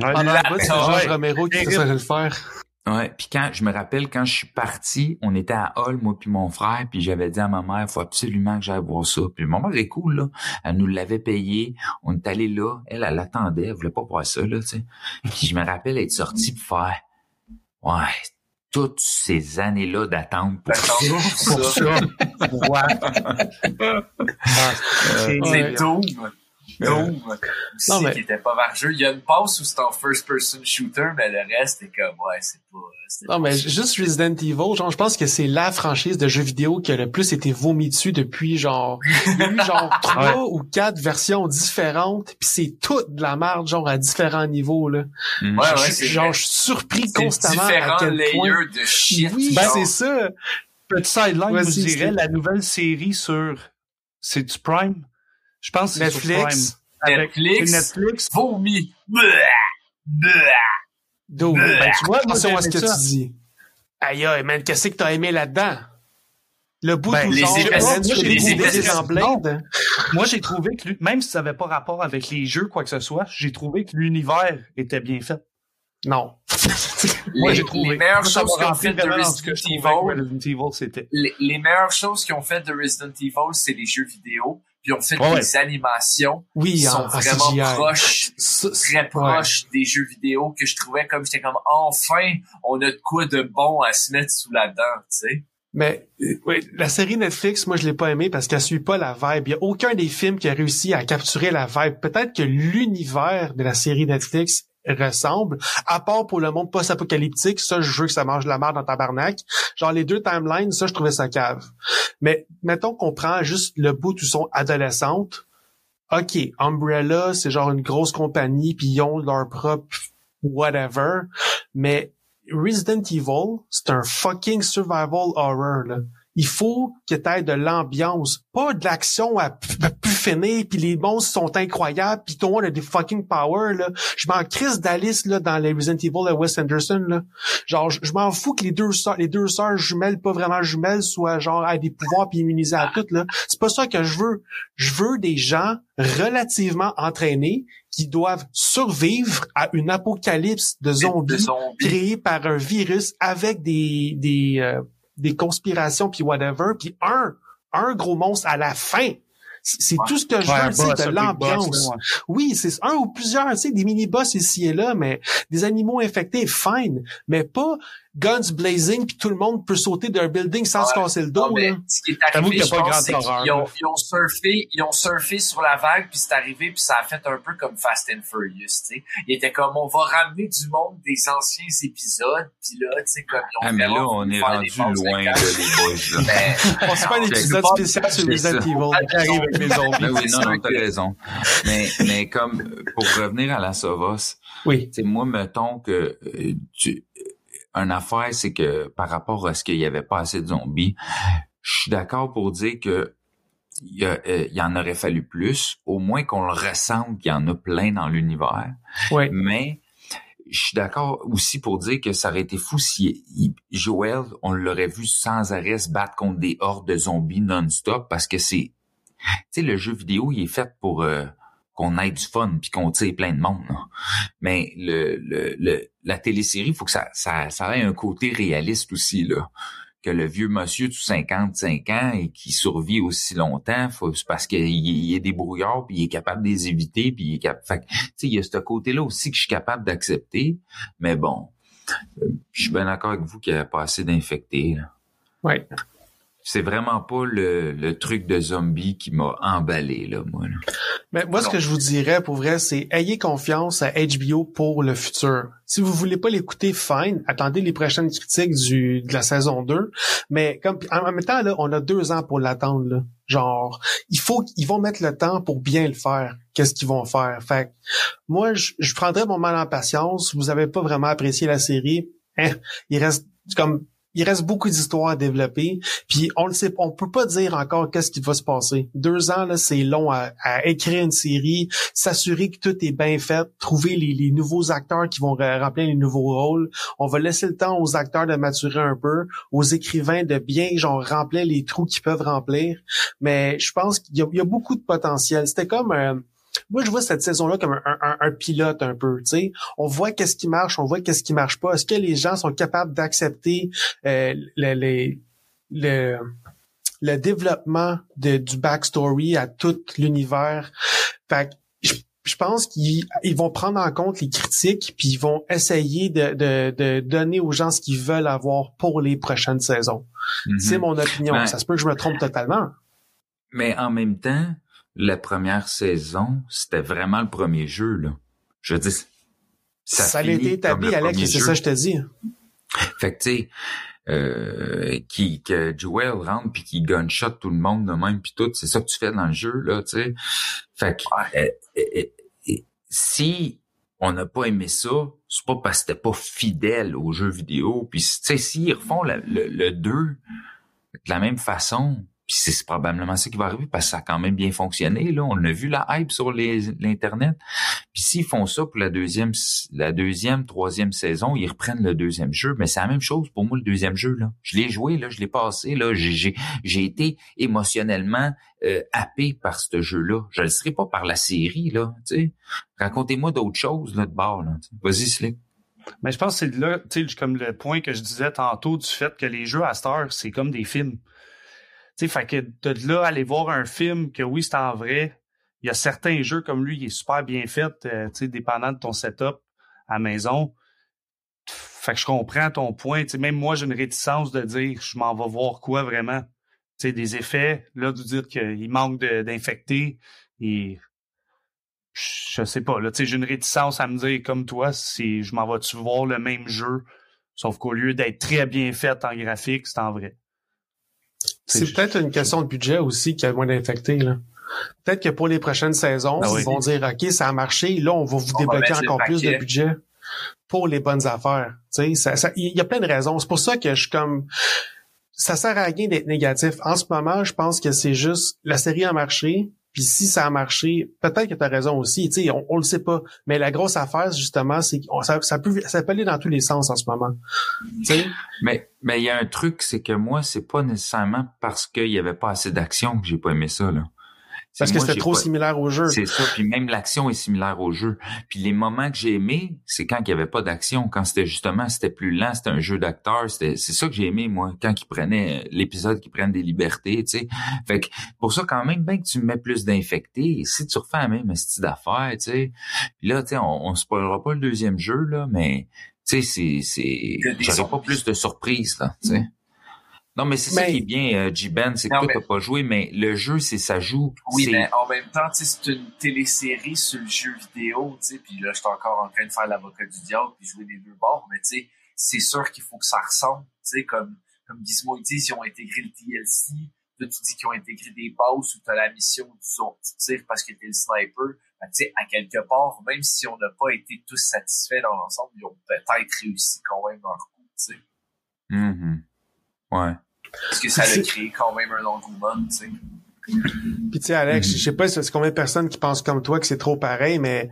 Romero qui saurait le faire. Ouais, puis quand je me rappelle quand je suis parti, on était à Hall moi puis mon frère, puis j'avais dit à ma mère, faut absolument que j'aille voir ça. Puis ma mère est cool là, elle nous l'avait payé, on est allé là, elle elle attendait, elle voulait pas voir ça là, tu sais. Puis je me rappelle être sorti pour faire ouais, toutes ces années-là d'attente pour ça. pour ça. C'est- C'est Ouais. Doom. Doom. Aussi, Non, mais- qui était pas margeux. Il y a une passe où c'est en first person shooter, mais le reste est comme, ouais, c'est pas, Non, pas- mais juste Resident Evil, genre, je pense que c'est la franchise de jeux vidéo qui a le plus été vomi dessus depuis, genre, il y a eu, genre, trois ou quatre versions différentes, puis c'est toute de la merde, genre, à différents niveaux, là. Mm. Ouais, ouais, Je- genre, vrai. je suis surpris constamment à différents quel point... layers de shit. Oui, genre. c'est ça. Petit sideline, Ouais, je dirais, la nouvelle série sur... C'est du Prime? Je pense que c'est Netflix. Netflix. Netflix. Vomi. Dude, Ben, tu vois, moi, attention à ce que ça. tu dis. Aïe, aïe, man, qu'est-ce que t'as aimé là-dedans? Le bout Ben, où les genre, moi, j'ai trouvé que- en blinde. Moi, j'ai trouvé que, lui- même si ça n'avait pas rapport avec les jeux, quoi que ce soit, j'ai trouvé que l'univers était bien fait. Non. Moi, j'ai trouvé. les meilleures choses qu'ils ont fait de Resident Evil. Resident Evil, c'était. les, les meilleures choses qu'ils ont fait de Resident Evil, c'est les jeux vidéo. Puis ont fait Ouais. des animations Oui, qui sont en vraiment proches, très ouais. proches des jeux vidéo que je trouvais comme j'étais comme enfin on a de quoi de bon à se mettre sous la dent, tu sais. Mais euh, ouais, la série Netflix, moi je l'ai pas aimée parce qu'elle suit pas la vibe. Il y a aucun des films qui a réussi à capturer la vibe. Peut-être que l'univers de la série Netflix ressemble, à part pour le monde post-apocalyptique, ça je veux que ça mange de la merde dans tabarnak. Genre les deux timelines, ça je trouvais ça cave. Mais mettons qu'on prend juste le bout où sont adolescentes. OK, Umbrella, c'est genre une grosse compagnie, puis ils ont leur propre whatever. Mais Resident Evil, c'est un fucking survival horror, là. Il faut que tu de l'ambiance, pas de l'action à, à finir, puis les monstres sont incroyables, puis tout le monde a des fucking power, là. Je m'en crisse d'Alice, là, dans les Resident Evil de Wes Anderson, là. Genre, je je m'en fous que les deux sœurs, les deux sœurs jumelles, pas vraiment jumelles, soient genre, à des pouvoirs puis immunisées à toutes, là. C'est pas ça que je veux. Je veux des gens relativement entraînés qui doivent survivre à une apocalypse de zombies zombies. créé par un virus avec des des euh, des conspirations puis whatever puis un un gros monstre à la fin c'est Ouais. tout ce que je Ouais, veux, c'est de l'ambiance. Oui, c'est un ou plusieurs, tu sais, des mini-boss ici et là, mais des animaux infectés, fine, mais pas guns blazing puis tout le monde peut sauter d'un building sans Ouais. se casser le Non, dos. mais là. ce qui est arrivé, qu'il y a je pas pense, c'est horreur, qu'ils ont, ils ont surfé, ils ont surfé sur la vague, puis c'est arrivé, puis ça a fait un peu comme Fast and Furious, tu sais. Il était comme, on va ramener du monde des anciens épisodes, puis là, tu sais, comme ils ont Ah, mais là, on est rendu de loin, là, cash. les boys, là. Mais, On se fait un non, épisode spécial sur c'est Resident. Evil. Qui arrive avec les zombies. Ben oui, c'est non, non, t'as raison. Mais, mais comme, pour revenir à la Sovos, Oui. c'est moi, mettons que, euh, tu, une affaire, c'est que par rapport à ce qu'il y avait pas assez de zombies, je suis d'accord pour dire que il y, a, euh, il y en aurait fallu plus, au moins qu'on le ressente qu'il y en a plein dans l'univers. Oui. Mais je suis d'accord aussi pour dire que ça aurait été fou si il- Joël, on l'aurait vu sans arrêt se battre contre des hordes de zombies non-stop parce que c'est, tu sais, le jeu vidéo, il est fait pour euh, qu'on ait du fun puis qu'on tire plein de monde. là. Mais le, le, le la télésérie, il faut que ça, ça, ça ait un côté réaliste aussi là. Que le vieux monsieur de 55 ans et qui survit aussi longtemps, c'est parce qu'il il est débrouillard puis il est capable de les éviter puis il est capable. Il y a ce côté-là aussi que je suis capable d'accepter. Mais bon, euh, je suis bien d'accord avec vous qu'il n'y a pas assez d'infectés. Oui. C'est vraiment pas le, le truc de zombie qui m'a emballé, là, moi. là. Mais moi, ce que je vous dirais, pour vrai, c'est ayez confiance à HBO pour le futur. Si vous voulez pas l'écouter, fine. Attendez les prochaines critiques du, de la saison 2. Mais comme, en en même temps, là, on a deux ans pour l'attendre, là. Genre, il faut qu'ils vont mettre le temps pour bien le faire. Qu'est-ce qu'ils vont faire? Fait que, moi, je, je prendrais mon mal en patience. Vous avez pas vraiment apprécié la série. Hein, il reste comme il reste beaucoup d'histoires à développer, puis on le sait, on peut pas dire encore qu'est-ce qui va se passer. Deux ans là, c'est long à, écrire une série, s'assurer que tout est bien fait, trouver les, nouveaux acteurs qui vont re- remplir les nouveaux rôles. On va laisser le temps aux acteurs de maturer un peu, aux écrivains de bien genre remplir les trous qu'ils peuvent remplir. Mais je pense qu'il y y a beaucoup de potentiel. C'était comme euh, moi, je vois cette saison-là comme un, un- un pilote un peu, tu sais. On voit qu'est-ce qui marche, on voit qu'est-ce qui marche pas. Est-ce que les gens sont capables d'accepter euh, le, le, le, le développement de, du backstory à tout l'univers? Fait que je, je pense qu'ils ils vont prendre en compte les critiques puis ils vont essayer de, de, de donner aux gens ce qu'ils veulent avoir pour les prochaines saisons. C'est Mhm. mon opinion. Ouais. Ça se peut que je me trompe totalement. Mais en même temps, la première saison, c'était vraiment le premier jeu, là. Je dire, ça, Ça, a été établi, Alex, c'est jeu. ça que je te dis. Fait que, tu sais, euh, qui, que Joel rentre puis qui gunshot tout le monde de même puis tout, c'est ça que tu fais dans le jeu, là, tu sais. Fait que, euh, euh, euh, si on n'a pas aimé ça, c'est pas parce que c'était pas fidèle aux jeux vidéo. Puis, tu sais, s'ils refont le, le, le 2 de la même façon, puis c'est probablement ça qui va arriver parce que ça a quand même bien fonctionné. Là, on a vu la hype sur l'internet. Puis s'ils font ça pour la deuxième, la deuxième, troisième saison, ils reprennent le deuxième jeu. Mais c'est la même chose pour moi le deuxième jeu. Là, je l'ai joué, là, je l'ai passé. Là, j'ai j'ai été émotionnellement euh, happé par ce jeu-là. Je le serai pas par la série. Là. Racontez-moi d'autres choses là de bord. Là. Vas-y, Slick. Mais je pense que c'est là, comme le point que je disais tantôt du fait que les jeux à heure, c'est comme des films. Sais, fait que de là, aller voir un film que oui, c'est en vrai, il y a certains jeux comme lui, il est super bien fait, euh, dépendant de ton setup à maison. Fait que je comprends ton point. Tu sais, même moi, j'ai une réticence de dire je m'en vais voir quoi vraiment. Tu sais, des effets, là, de dire qu'il manque d'infectés et je sais pas, là, j'ai une réticence à me dire comme toi, si je m'en vais-tu voir le même jeu, sauf qu'au lieu d'être très bien fait en graphique, c'est en vrai. C'est peut-être une question de budget aussi qui a moins d'infectés, là. Peut-être que pour les prochaines saisons, Ah oui. ils vont dire, OK, ça a marché, là, on va vous On débloquer encore plus de budget pour les bonnes affaires. Tu sais, ça, ça- il y a plein de raisons. C'est pour ça que je suis comme, ça sert à rien d'être négatif. En ce moment, je pense que c'est juste, la série a marché, Puis si ça a marché, peut-être que tu as raison aussi. Tu sais, on, le sait pas. Mais la grosse affaire, justement, c'est que ça, peut aller dans tous les sens en ce moment. Tu sais? Mais mais il y a un truc, c'est que moi, c'est pas nécessairement parce qu'il y avait pas assez d'action que j'ai pas aimé ça là. Parce que c'était trop pas- similaire au jeu. C'est ça, puis même l'action est similaire au jeu. Puis les moments que j'ai aimés, c'est quand il y avait pas d'action, quand c'était justement c'était plus lent, c'était un jeu d'acteurs, c'était c'est ça que j'ai aimé moi, quand ils prenaient l'épisode qui prennent des libertés, tu sais. Fait que pour ça quand même bien que tu mets plus d'infectés, si tu refais la même style d'affaires, tu sais. Puis là, tu sais, on, on spoilera pas le deuxième jeu là, mais tu sais c'est j'aurais pas plus de surprises là, tu sais. Non, mais c'est ça qui est bien, euh, J-Ben, c'est que Non, toi, mais- t'as pas joué, mais le jeu, c'est ça joue. Oui, mais en même temps, tu sais, c'est une télésérie sur le jeu vidéo, tu sais, puis là, je suis encore en train de faire l'avocat du diable puis jouer les deux bords, mais tu sais, c'est sûr qu'il faut que ça ressemble, tu sais, comme, comme Gizmo, ils disent, ils ont intégré le DLC, là, tu dis qu'ils ont intégré des bases où t'as la mission où tu tu tires parce que t'es le sniper, Ben, tu sais, à quelque part, même si on n'a pas été tous satisfaits dans l'ensemble, ils ont peut-être réussi quand même leur coup, tu sais, Mhm. Ouais. Parce que ça a créé quand même un engouement, tu sais. Puis tu sais, Alex, je sais pas si c'est combien de personnes qui pensent comme toi que c'est trop pareil, mais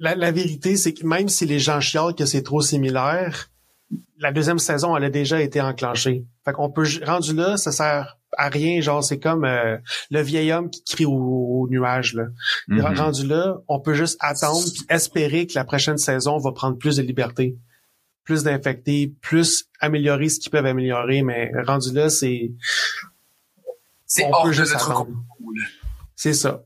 la, la vérité, c'est que même si les gens chialent que c'est trop similaire, la deuxième saison, elle a déjà été enclenchée. Fait qu'on peut, rendu là, ça sert à rien, genre, c'est comme euh, le vieil homme qui crie au, au nuage, là. Mhm. Rendu là, on peut juste attendre puis espérer que la prochaine saison va prendre plus de liberté, plus d'infectés, plus améliorer ce qu'ils peuvent améliorer, mais rendu là, c'est C'est On hors peut de juste notre attendre. contrôle. c'est ça.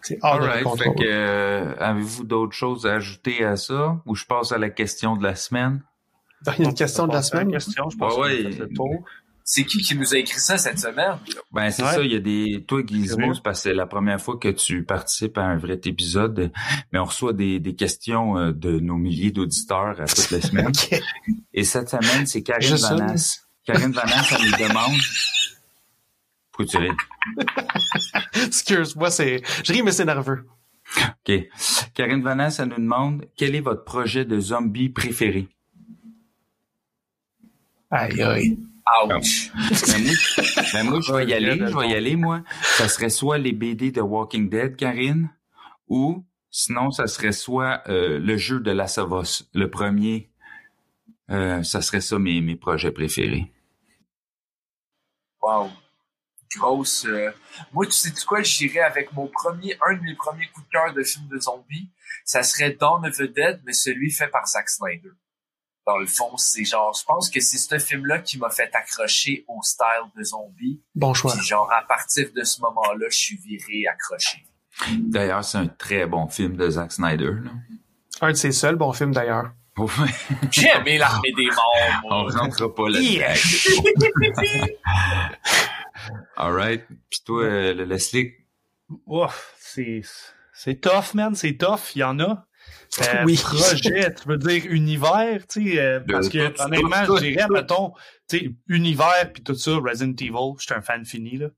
C'est hors de fait contrôle. que euh, avez-vous d'autres choses à ajouter à ça? Ou je passe à la question de la semaine? Il y a une question de la semaine? Question, je pense Ouais, qu'on a ouais. fait le tour. C'est qui qui nous a écrit ça cette semaine? Ben c'est Ouais. ça, il y a des toi Gizmo, c'est parce que c'est la première fois que tu participes à un vrai épisode, mais on reçoit des, des questions euh, de nos milliers d'auditeurs à toutes les semaines. Et cette semaine, c'est Karine Vanasse. Karine Vanasse, elle nous demande. Pourquoi tu ris? Excuse-moi, c'est. Je ris, mais c'est nerveux. OK. Karine Vanasse, elle nous demande quel est votre projet de zombie préféré? Aïe, aïe. Ouch. Ben, moi, ben, moi, je vais y aller, je vais y aller, moi. Ça serait soit les BD de Walking Dead, Karine, ou sinon, ça serait soit euh, le jeu de Last of Us, le premier. Euh, ça serait ça mes, mes projets préférés. Wow. Grosse. euh, Moi, tu sais quoi, j'irais avec mon premier, un de mes premiers coups de cœur de film de zombies. Ça serait Dawn of the Dead, mais celui fait par Zack Snyder. Dans le fond, c'est genre, je pense que c'est ce film-là qui m'a fait accrocher au style de zombie. Bon choix. Puis genre, à partir de ce moment-là, je suis viré accroché. D'ailleurs, c'est un très bon film de Zack Snyder. Là. Un de ses seuls bons films d'ailleurs. J'ai aimé l'armée des morts. On moi. rentrera pas là. All right. Puis toi, euh, le Leslie, Ouf, c'est, c'est tough, man, c'est tough, il y en a. Euh, Oui. Projet, tu veux dire univers, tu sais, euh, parce que tout, honnêtement, tout, je dirais, tout. mettons, tu sais, univers puis tout ça, Resident Evil, je suis un fan fini, là.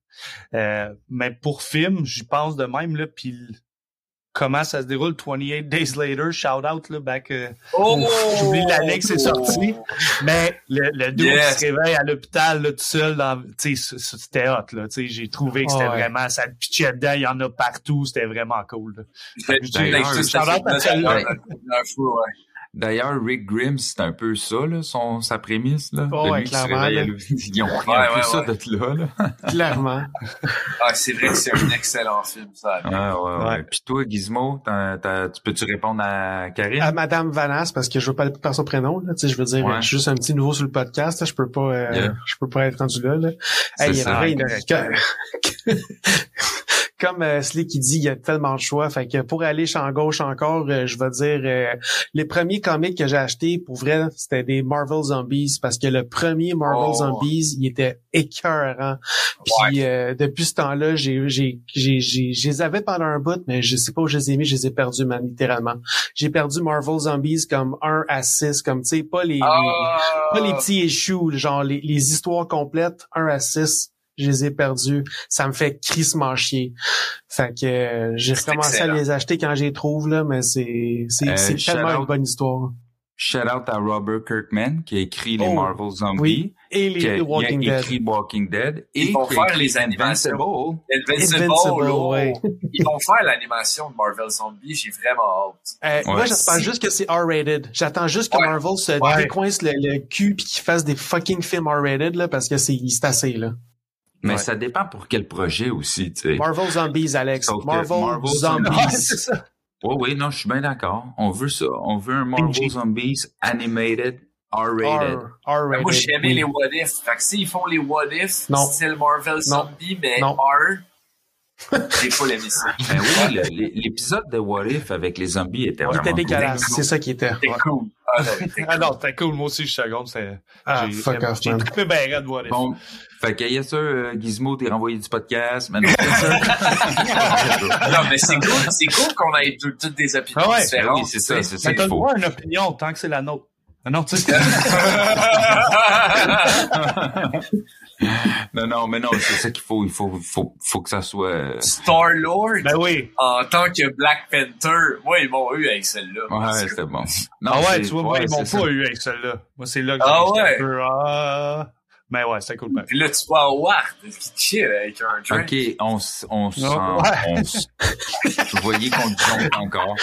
Euh, mais pour film, j'y pense de même, là, puis comment ça se déroule 28 Days Later, shout out, là, back, euh, Oh! J'oublie l'année que c'est sorti. Mais le, le dude Yes. qui se réveille à l'hôpital là, tout seul, dans, c'était hot. Là, tu sais, j'ai trouvé que c'était ouais. vraiment, ça pitchait dedans, il y en a partout, c'était vraiment cool. Là. Shout out à à ce celle-là. D'ailleurs, Rick Grimm, c'est un peu ça, là, son, sa prémisse, là. Oh, de ouais, lui qui clairement, à là. Ils ont pris Ouais, un peu ça de là, là. Clairement. Ah, c'est vrai que c'est un excellent film, ça. Ouais, ouais, ouais. Ouais. Puis toi, Gizmo, t'as- t'as- tu peux-tu répondre à Karine? À Madame Vanasse, parce que je veux pas aller par son prénom, là. Tu sais, je veux dire, Ouais. je suis juste un petit nouveau sur le podcast, là, Je peux pas, euh, Yeah. je peux pas être rendu là, là. C'est Hey, ça, en vrai, il- correct, comme, euh, Slick qui dit, il y a tellement de choix. Fait que pour aller champ gauche encore, euh, je vais dire euh, les premiers comics que j'ai achetés, pour vrai, c'était des Marvel Zombies parce que le premier Marvel Oh. Zombies, il était écœurant. Puis euh, depuis ce temps-là, j'ai j'ai j'ai j'ai je les avais pendant un bout, mais je sais pas où je les ai mis, je les ai perdus man, littéralement. J'ai perdu Marvel Zombies comme 1 à 6 comme tu sais pas les, les Ah! pas les petits échous, genre les, les histoires complètes, 1 à 6, je les ai perdus. Ça me fait crissement chier. Fait que euh, j'ai recommencé excellent. à les acheter quand j'y trouve, là, mais c'est c'est Euh, tellement out. une bonne histoire. Shout out à Robert Kirkman, qui a écrit les Oh, Marvel Zombies. oui. et les qui a, Walking il a Dead. écrit Walking Dead et Ils vont qui faire écrit les animations. Invincible. Invincible, Invincible, oh, ouais. Ils vont faire l'animation de Marvel Zombie, j'ai vraiment hâte. Euh, Moi, j'espère juste que c'est R-rated. J'attends juste que Ouais. Marvel se Ouais. décoince le, le cul puis qu'il fasse des fucking films R-rated, là, parce que c'est assez, là. Mais Ouais. ça dépend pour quel projet aussi, tu sais. Marvel Zombies, Alex. Marvel, Marvel Zombies. Oui, oui, non, je suis bien d'accord. On veut ça. On veut un Marvel. Zombies animated, R-rated. R, R-rated. Ben, moi, j'ai aimé oui. les What If. Fait que s'ils font les What If, Non. style Marvel Zombie, mais Non. R, j'ai pas aimé ça. Ben oui, l'épisode de What If avec les zombies était Il vraiment était cool. dégueulasse. C'est ça qui était. C'était cool. Ah, non, c'était Ah non, c'était cool. Moi aussi, je seconde. c'est- Ah, j'ai- fuck off, J'ai man. trippé bien raide, What If. Bon, fait que, yes, sir, euh, Gizmo, t'es renvoyé du podcast. Mais non, Non, mais c'est cool, c'est cool qu'on ait tout- toutes des opinions Ah ouais. Différentes. oui, c'est ça, c'est ça Mais t'as qu'il le faut. droit à une opinion tant que c'est la nôtre. Ah Non, tu sais. Non, non, mais non, c'est ça qu'il faut. Il faut, faut, faut que ça soit. euh, Star-Lord, ben oui. en tant que Black Panther, moi, ils m'ont eu avec celle-là. Ouais, c'était bon. Non, Ah ouais, tu vois, moi, ils m'ont pas ça. eu avec celle-là. Moi, c'est là que Ah ouais. un peu, ah. Mais ouais, c'était cool. Ben. Puis là, tu vois Ward qui chill avec un drink. OK, on, on sent, ouais. on s- Vous voyez qu'on jump encore.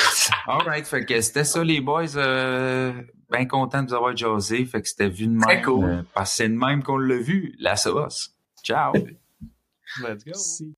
Alright, fait que c'était ça les boys. Euh, bien content de vous avoir jasé. Fait que c'était vu de Très même. cool. euh, parce que c'est de même qu'on l'a vu. La sauce. Ciao. Let's go.